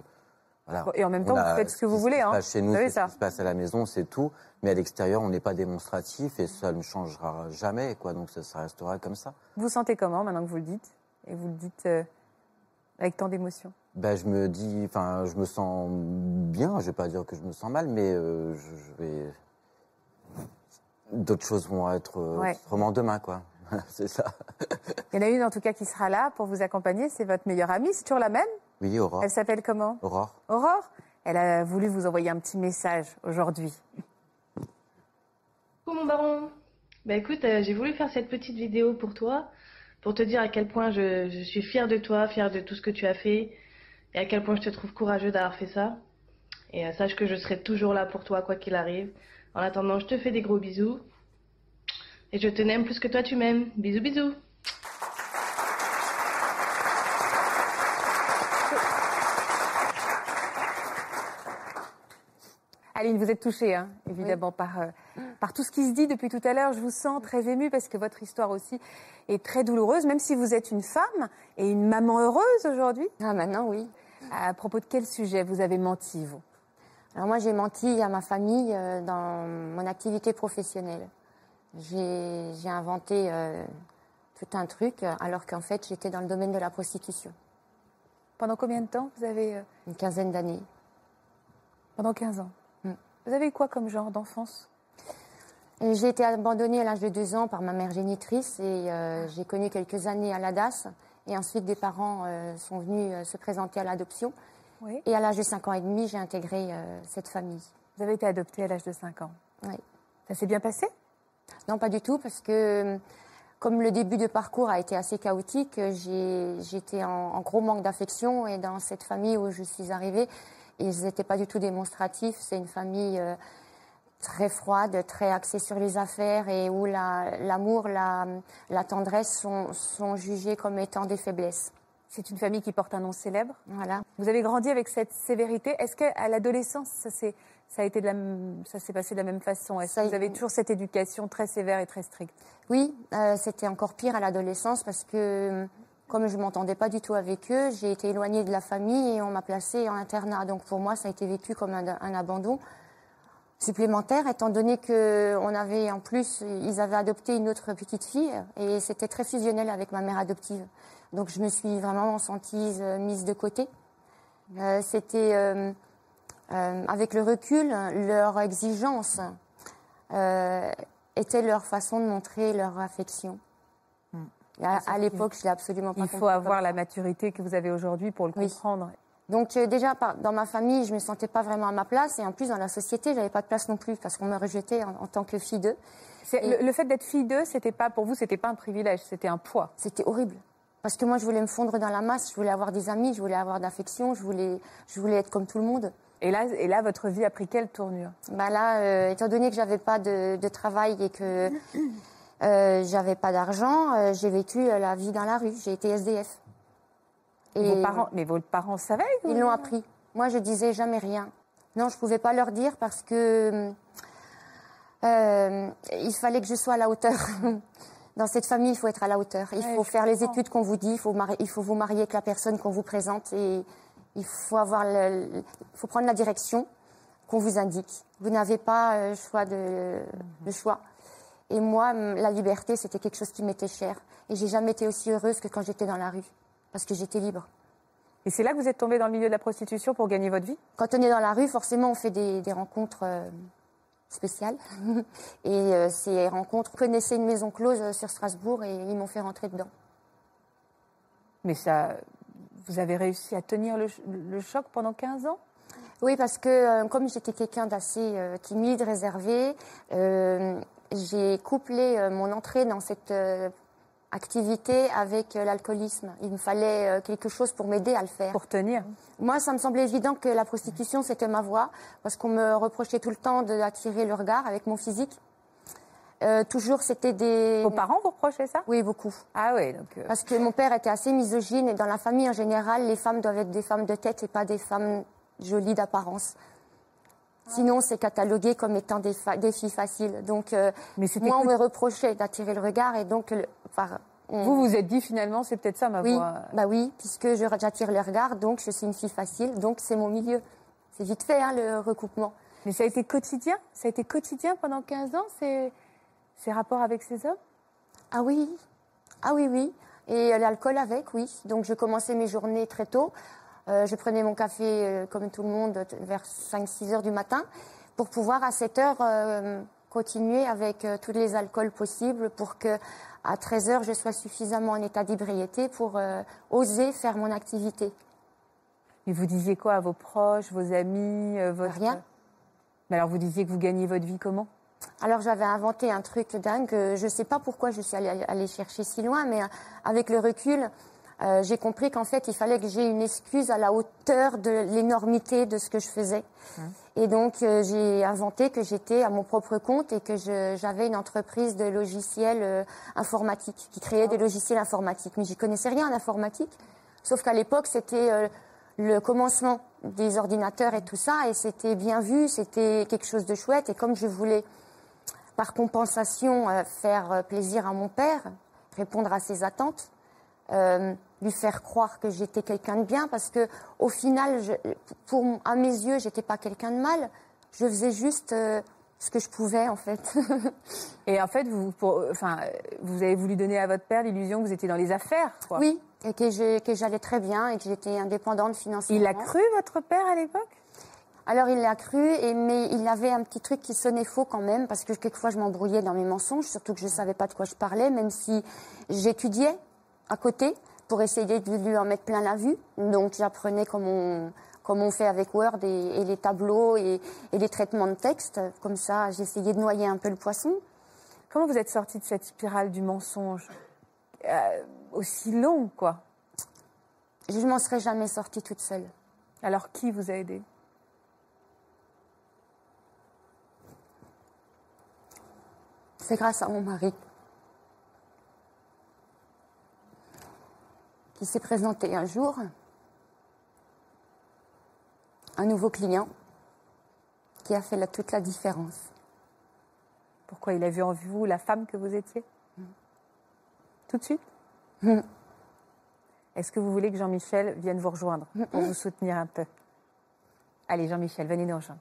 voilà. Et en même temps, a- vous faites ce que vous voulez, hein. Chez nous, ce ça. qui se passe à la maison, c'est tout. Mais à l'extérieur, on n'est pas démonstratif et ça ne changera jamais, quoi. Donc ça, ça restera comme ça. Vous sentez comment maintenant que vous le dites Et vous le dites euh, avec tant d'émotion? Ben, je me dis, enfin, je me sens bien. Je vais pas dire que je me sens mal, mais euh, je, je vais. D'autres choses vont être Ouais. autrement demain, quoi. c'est ça. Il y en a une en tout cas qui sera là pour vous accompagner, c'est votre meilleure amie, c'est toujours la même Oui, Aurore. Elle s'appelle comment Aurore. Aurore Elle a voulu vous envoyer un petit message aujourd'hui. Coucou mon baron. Bah écoute, euh, j'ai voulu faire cette petite vidéo pour toi, pour te dire à quel point je, je suis fière de toi, fière de tout ce que tu as fait, et à quel point je te trouve courageux d'avoir fait ça. Et euh, sache que je serai toujours là pour toi, quoi qu'il arrive. En attendant, je te fais des gros bisous. Et je te n'aime plus que toi tu m'aimes. Bisous bisous. Aline, vous êtes touchée, hein, évidemment, par, euh, par tout ce qui se dit depuis tout à l'heure. Je vous sens très émue parce que votre histoire aussi est très douloureuse, même si vous êtes une femme et une maman heureuse aujourd'hui. Ah, maintenant, oui. À propos de quel sujet vous avez menti, vous? Alors moi, j'ai menti à ma famille euh, dans mon activité professionnelle. J'ai inventé euh, tout un truc, euh, alors qu'en fait, j'étais dans le domaine de la prostitution. Pendant combien de temps vous avez... euh, Une quinzaine d'années. pendant 15 ans. Mm. Vous avez eu quoi comme genre d'enfance? J'ai été abandonnée à l'âge de deux ans par ma mère génitrice et euh, j'ai connu quelques années à la DAS. Et ensuite, des parents sont venus se présenter à l'adoption. Oui. Et à l'âge de cinq ans et demi, j'ai intégré cette famille. Vous avez été adoptée à l'âge de 5 ans. Oui. Ça s'est bien passé? Non, pas du tout, parce que comme le début de parcours a été assez chaotique, j'étais en, en gros manque d'affection et dans cette famille où je suis arrivée, ils n'étaient pas du tout démonstratifs. C'est une famille euh, très froide, très axée sur les affaires et où la- l'amour, la, la tendresse sont, sont jugés comme étant des faiblesses. C'est une famille qui porte un nom célèbre. Voilà. Vous avez grandi avec cette sévérité. Est-ce qu'à l'adolescence, ça s'est ça a été de la m- ça s'est passé de la même façon Est-ce que vous avez toujours cette éducation très sévère et très stricte? Oui, euh, c'était encore pire à l'adolescence parce que comme je m'entendais pas du tout avec eux, j'ai été éloignée de la famille et on m'a placée en internat. Donc pour moi, ça a été vécu comme un, un abandon. supplémentaire, étant donné que on avait en plus, ils avaient adopté une autre petite fille et c'était très fusionnel avec ma mère adoptive. Donc je me suis vraiment sentie euh, mise de côté. Euh, c'était euh, euh, avec le recul leur exigence euh, était leur façon de montrer leur affection. À, à l'époque, je l'ai absolument pas Il compris faut avoir la maturité que vous avez aujourd'hui pour le Oui. comprendre. Donc euh, déjà par- dans ma famille, je me sentais pas vraiment à ma place et en plus dans la société, j'avais pas de place non plus parce qu'on me rejetait en, en tant que fille d'eux. Et- Le, le fait d'être fille d'eux, c'était pas pour vous, c'était pas un privilège, c'était un poids. C'était horrible. Parce que moi, je voulais me fondre dans la masse, je voulais avoir des amis, je voulais avoir d'affection, je voulais, je voulais être comme tout le monde. Et là, et là, votre vie a pris quelle tournure? Bah là, euh, étant donné que j'avais pas de, de travail et que euh, j'avais pas d'argent, euh, j'ai vécu euh, la vie dans la rue. J'ai été SDF. Vos parents, mais vos parents savaient Ils l'ont appris. Moi, je disais jamais rien. Non, je pouvais pas leur dire parce que il fallait que je sois à la hauteur. Dans cette famille, il faut être à la hauteur. Il Ouais, faut faire les études qu'on vous dit. Il faut, mari- il faut vous marier avec la personne qu'on vous présente et il faut avoir le, faut prendre la direction qu'on vous indique. Vous n'avez pas euh, choix de, de choix. Et moi, la liberté, c'était quelque chose qui m'était cher. Et j'ai jamais été aussi heureuse que quand j'étais dans la rue, parce que j'étais libre. Et c'est là que vous êtes tombé dans le milieu de la prostitution pour gagner votre vie? Quand on est dans la rue, forcément, on fait des, des rencontres euh, spéciales. et euh, ces rencontres connaissaient une maison close sur Strasbourg et ils m'ont fait rentrer dedans. Mais ça, vous avez réussi à tenir le, ch- le choc pendant 15 ans? Oui, parce que euh, comme j'étais quelqu'un d'assez euh, timide, réservé, euh, j'ai couplé mon entrée dans cette activité avec l'alcoolisme. Il me fallait quelque chose pour m'aider à le faire. pour tenir. Moi, ça me semblait évident que la prostitution, c'était ma voie, parce qu'on me reprochait tout le temps d'attirer le regard avec mon physique. Euh, toujours, c'était des... Vos parents vous reprochaient ça? Oui, beaucoup. Ah oui, donc euh, Parce que mon père était assez misogyne et dans la famille en général, les femmes doivent être des femmes de tête et pas des femmes jolies d'apparence. Sinon, c'est catalogué comme étant des, fa- des filles faciles. Donc, euh, Mais moi, on me reprochait d'attirer le regard et donc, le- on- vous vous êtes dit finalement c'est peut-être ça ma oui, voix. bah oui, puisque j'attire le regard, donc je suis une fille facile, donc c'est mon milieu. C'est vite fait, hein, le recoupement. Mais ça a été quotidien? Ça a été quotidien pendant 15 ans? Ces rapports avec ces hommes Ah oui, ah oui, oui. Et euh, l'alcool avec, oui. Donc je commençais mes journées très tôt. Euh, je prenais mon café euh, comme tout le monde vers 5-6 heures du matin pour pouvoir à 7 heures euh, continuer avec tous les alcools possibles pour que à 13 heures je sois suffisamment en état d'ébriété pour oser faire mon activité. Mais vous disiez quoi à vos proches, vos amis votre... Rien. Mais alors vous disiez que vous gagnez votre vie comment? Alors j'avais inventé un truc dingue. Je ne sais pas pourquoi je suis allée, allée chercher si loin, mais euh, avec le recul, euh, j'ai compris qu'en fait, il fallait que j'ai une excuse à la hauteur de l'énormité de ce que je faisais. Et donc euh, j'ai inventé que j'étais à mon propre compte et que j'avais une entreprise de logiciels euh, informatiques qui créait des logiciels informatiques. Mais j'y connaissais rien en informatique. Sauf qu'à l'époque, c'était le commencement des ordinateurs et tout ça, et c'était bien vu, c'était quelque chose de chouette. Et comme je voulais, par compensation, euh, faire euh, plaisir à mon père, répondre à ses attentes, euh, lui faire croire que j'étais quelqu'un de bien, parce que au final, je, pour, à mes yeux, j'étais pas quelqu'un de mal. Je faisais juste euh, ce que je pouvais, en fait. Et en fait, vous, pour, enfin, vous avez voulu donner à votre père l'illusion que vous étiez dans les affaires. Quoi. oui, et que j'allais très bien et que j'étais indépendante financièrement. Il a cru votre père à l'époque? Alors il l'a cru, et, mais il avait un petit truc qui sonnait faux quand même, parce que quelquefois je m'embrouillais dans mes mensonges, surtout que je ne savais pas de quoi je parlais, même si j'étudiais à côté pour essayer de lui en mettre plein la vue. Donc j'apprenais comment on, comment on fait avec Word et, et les tableaux et, et les traitements de texte. Comme ça, j'essayais de noyer un peu le poisson. Comment vous êtes sortie de cette spirale du mensonge? Euh, aussi longue, quoi Je ne m'en serais jamais sortie toute seule. Alors qui vous a aidé? C'est grâce à mon mari qui s'est présenté un jour, un nouveau client qui a fait la- toute la différence. Pourquoi il a vu en vous la femme que vous étiez? Tout de suite? Mm. Est-ce que vous voulez que Jean-Michel vienne vous rejoindre pour vous soutenir un peu? Allez, Jean-Michel, venez nous rejoindre.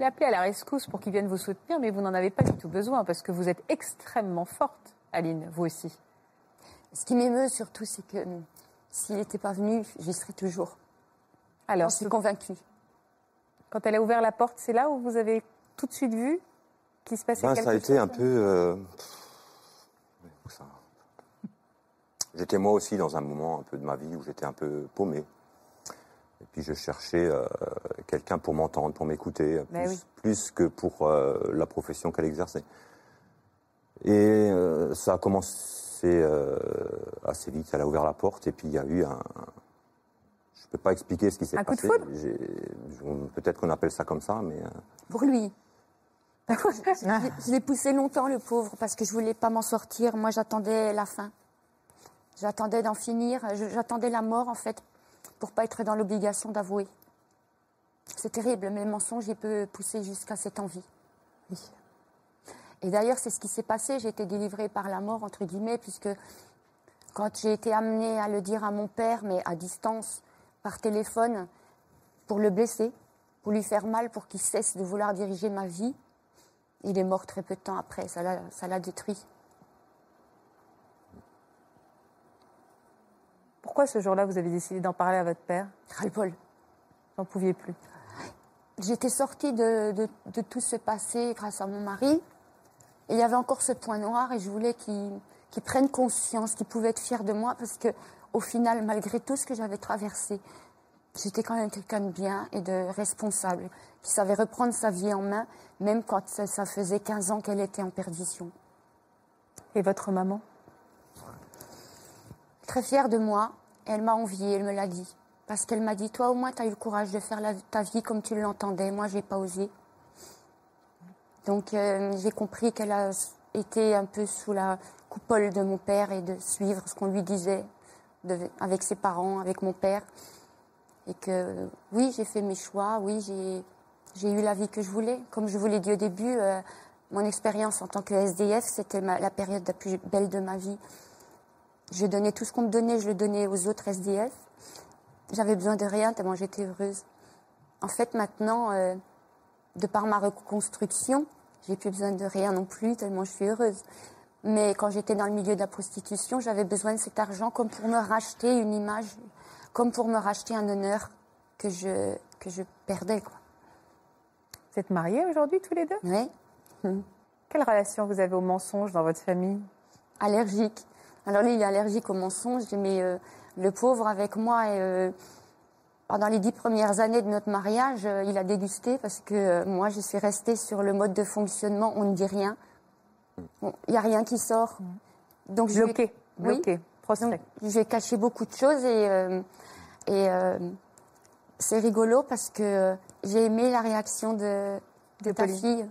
L'ai appelé à la rescousse pour qu'il vienne vous soutenir, mais vous n'en avez pas du tout besoin parce que vous êtes extrêmement forte, Aline, vous aussi. Ce qui m'émeut surtout, c'est que s'il n'était pas venu, j'y serais toujours. Alors, Je suis convaincue. quand elle a ouvert la porte, c'est là où vous avez tout de suite vu qu'il se passait Ben, quelque ça a chose été un peu. euh, ça- J'étais moi aussi dans un moment un peu de ma vie où j'étais un peu paumé. Et puis je cherchais euh, quelqu'un pour m'entendre, pour m'écouter, Ben plus, oui. plus que pour euh, la profession qu'elle exerçait. Et euh, ça a commencé euh, assez vite. Elle a ouvert la porte et puis il y a eu un. Je ne peux pas expliquer ce qui s'est Un coup de passé. Peut-être qu'on appelle ça comme ça, mais. Pour lui. Je, je- l'ai poussé longtemps, le pauvre, parce que je voulais pas m'en sortir. Moi, j'attendais la fin. J'attendais d'en finir. J'attendais la mort, en fait, pour pas être dans l'obligation d'avouer. C'est terrible, mais le mensonge, il peut pousser jusqu'à cette envie. Oui. Et d'ailleurs, c'est ce qui s'est passé. J'ai été délivrée par la mort, entre guillemets, puisque quand j'ai été amenée à le dire à mon père, mais à distance, par téléphone, pour le blesser, pour lui faire mal, pour qu'il cesse de vouloir diriger ma vie, il est mort très peu de temps après. Ça l'a, détruit. Pourquoi ce jour-là, vous avez décidé d'en parler à votre père? Ras-le-bol. J'en pouviez plus. J'étais sortie de, de- de tout ce passé grâce à mon mari. Et il y avait encore ce point noir et je voulais qu'il, qu'il prenne conscience, qu'il pouvait être fier de moi parce que, au final, malgré tout ce que j'avais traversé, j'étais quand même quelqu'un de bien et de responsable, qui savait reprendre sa vie en main, même quand ça, ça faisait 15 ans qu'elle était en perdition. Et votre maman? Très fière de moi. Elle m'a enviée, elle me l'a dit. Parce qu'elle m'a dit, toi au moins, tu as eu le courage de faire ta vie comme tu l'entendais. Moi, j'ai pas osé. Donc, euh, j'ai compris qu'elle a été un peu sous la coupole de mon père et de suivre ce qu'on lui disait avec ses parents, avec mon père. Et que, oui, j'ai fait mes choix. Oui, j'ai, eu la vie que je voulais. Comme je vous l'ai dit au début, euh, mon expérience en tant que SDF, c'était la période la plus belle de ma vie. Je donnais tout ce qu'on me donnait, je le donnais aux autres SDF. J'avais besoin de rien tellement j'étais heureuse. En fait, maintenant, euh, de par ma reconstruction, j'ai plus besoin de rien non plus tellement je suis heureuse. Mais quand j'étais dans le milieu de la prostitution, j'avais besoin de cet argent comme pour me racheter une image, comme pour me racheter un honneur que je, que je perdais. Quoi. Vous êtes mariés aujourd'hui tous les deux? Ouais. Quelle relation vous avez au mensonge dans votre famille? Allergique. Alors lui, il est allergique aux mensonges, mais euh, le pauvre avec moi, euh, pendant les dix premières années de notre mariage, euh, il a dégusté parce que euh, moi, je suis restée sur le mode de fonctionnement, on ne dit rien. Bon, Il n'y a rien qui sort. Donc, je lui ai- Bloqué, Oui. bloqué, prostré. donc, j'ai caché beaucoup de choses et, euh, et euh, c'est rigolo parce que j'ai aimé la réaction de, de ta fille.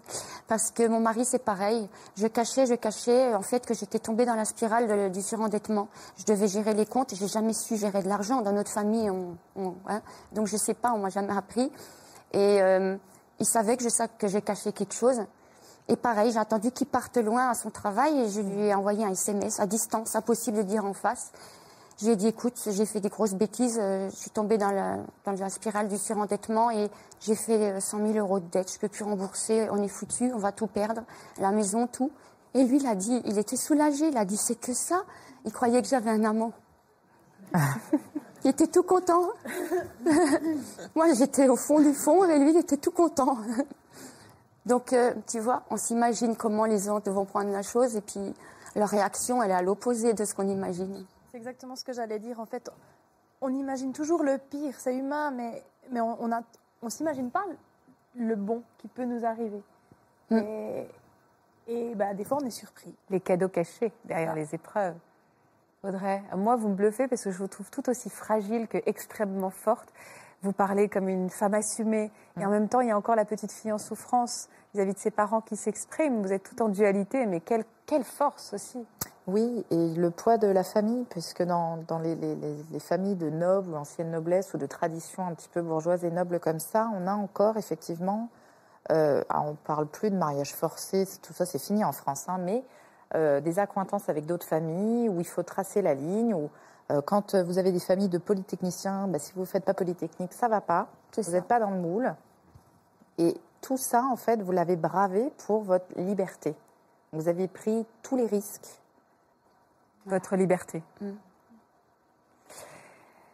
Parce que mon mari, c'est pareil. Je cachais, je cachais, en fait, que j'étais tombée dans la spirale de- du surendettement. Je devais gérer les comptes j'ai jamais su gérer de l'argent. Dans notre famille, on, on- hein. donc je sais pas, on m'a jamais appris. Et euh, il savait que je que j'ai caché quelque chose. Et pareil, j'ai attendu qu'il parte loin à son travail et je lui ai envoyé un SMS à distance, impossible de dire en face. Je lui ai dit, écoute, j'ai fait des grosses bêtises, euh, je suis tombée dans la, dans la spirale du surendettement et j'ai fait euh, 100 000 euros de dette, je peux plus rembourser, on est foutu, on va tout perdre, la maison, tout. Et lui, il a dit, il était soulagé, il a dit, c'est que ça. Il croyait que j'avais un amant. il était tout content. Moi, j'étais au fond du fond et lui, il était tout content. Donc, euh, tu vois, on s'imagine comment les autres vont prendre la chose et puis leur réaction, elle est à l'opposé de ce qu'on imagine. Exactement ce que j'allais dire. En fait, on imagine toujours le pire, c'est humain, mais, mais on on a- on s'imagine pas le bon qui peut nous arriver. Mm. Et, et bah, des fois, on est surpris. les cadeaux cachés derrière les épreuves. Audrey, moi, vous me bluffez parce que je vous trouve tout aussi fragile que extrêmement forte. Vous parlez comme une femme assumée et en même temps, il y a encore la petite fille en souffrance vis-à-vis de ses parents qui s'expriment. Vous êtes tout en dualité, mais quelle, quelle force aussi. Oui, et le poids de la famille, puisque dans, dans les, les- les- les familles de nobles ou ancienne noblesse ou de tradition un petit peu bourgeoise et noble comme ça, on a encore effectivement, euh, ah, on parle plus de mariage forcé, tout ça c'est fini en France, hein, mais euh, des accointances avec d'autres familles où il faut tracer la ligne, ou euh, quand vous avez des familles de polytechniciens, bah, si vous ne faites pas polytechnique, ça va pas, vous n'êtes pas dans le moule. Et tout ça, en fait, vous l'avez bravé pour votre liberté. Vous avez pris tous les risques. Votre liberté. Vous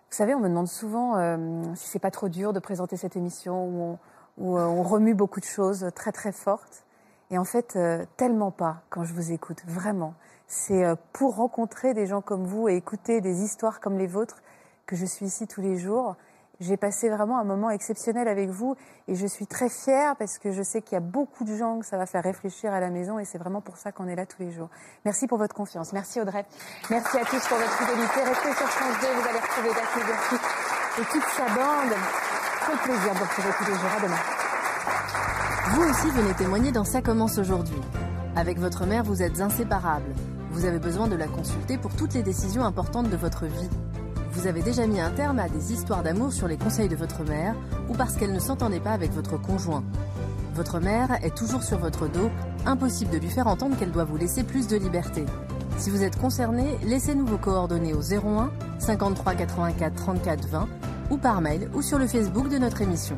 savez, on me demande souvent euh, si c'est pas trop dur de présenter cette émission où on, où, euh, on remue beaucoup de choses très très fortes. Et en fait, euh, tellement pas quand je vous écoute, vraiment. C'est euh, pour rencontrer des gens comme vous et écouter des histoires comme les vôtres que je suis ici tous les jours. J'ai passé vraiment un moment exceptionnel avec vous et je suis très fière parce que je sais qu'il y a beaucoup de gens que ça va faire réfléchir à la maison et c'est vraiment pour ça qu'on est là tous les jours. Merci pour votre confiance. Merci Audrey. Merci à tous pour votre fidélité. Restez sur France 2, vous allez retrouver Daphné Burki et toute sa bande. Quel plaisir de vous retrouver tous les jours. À demain. Vous aussi venez témoigner dans Ça commence aujourd'hui. Avec votre mère, vous êtes inséparables. Vous avez besoin de la consulter pour toutes les décisions importantes de votre vie. Vous avez déjà mis un terme à des histoires d'amour sur les conseils de votre mère ou parce qu'elle ne s'entendait pas avec votre conjoint. Votre mère est toujours sur votre dos, impossible de lui faire entendre qu'elle doit vous laisser plus de liberté. Si vous êtes concerné, laissez-nous vos coordonnées au 01 53 84 34 20 ou par mail ou sur le Facebook de notre émission.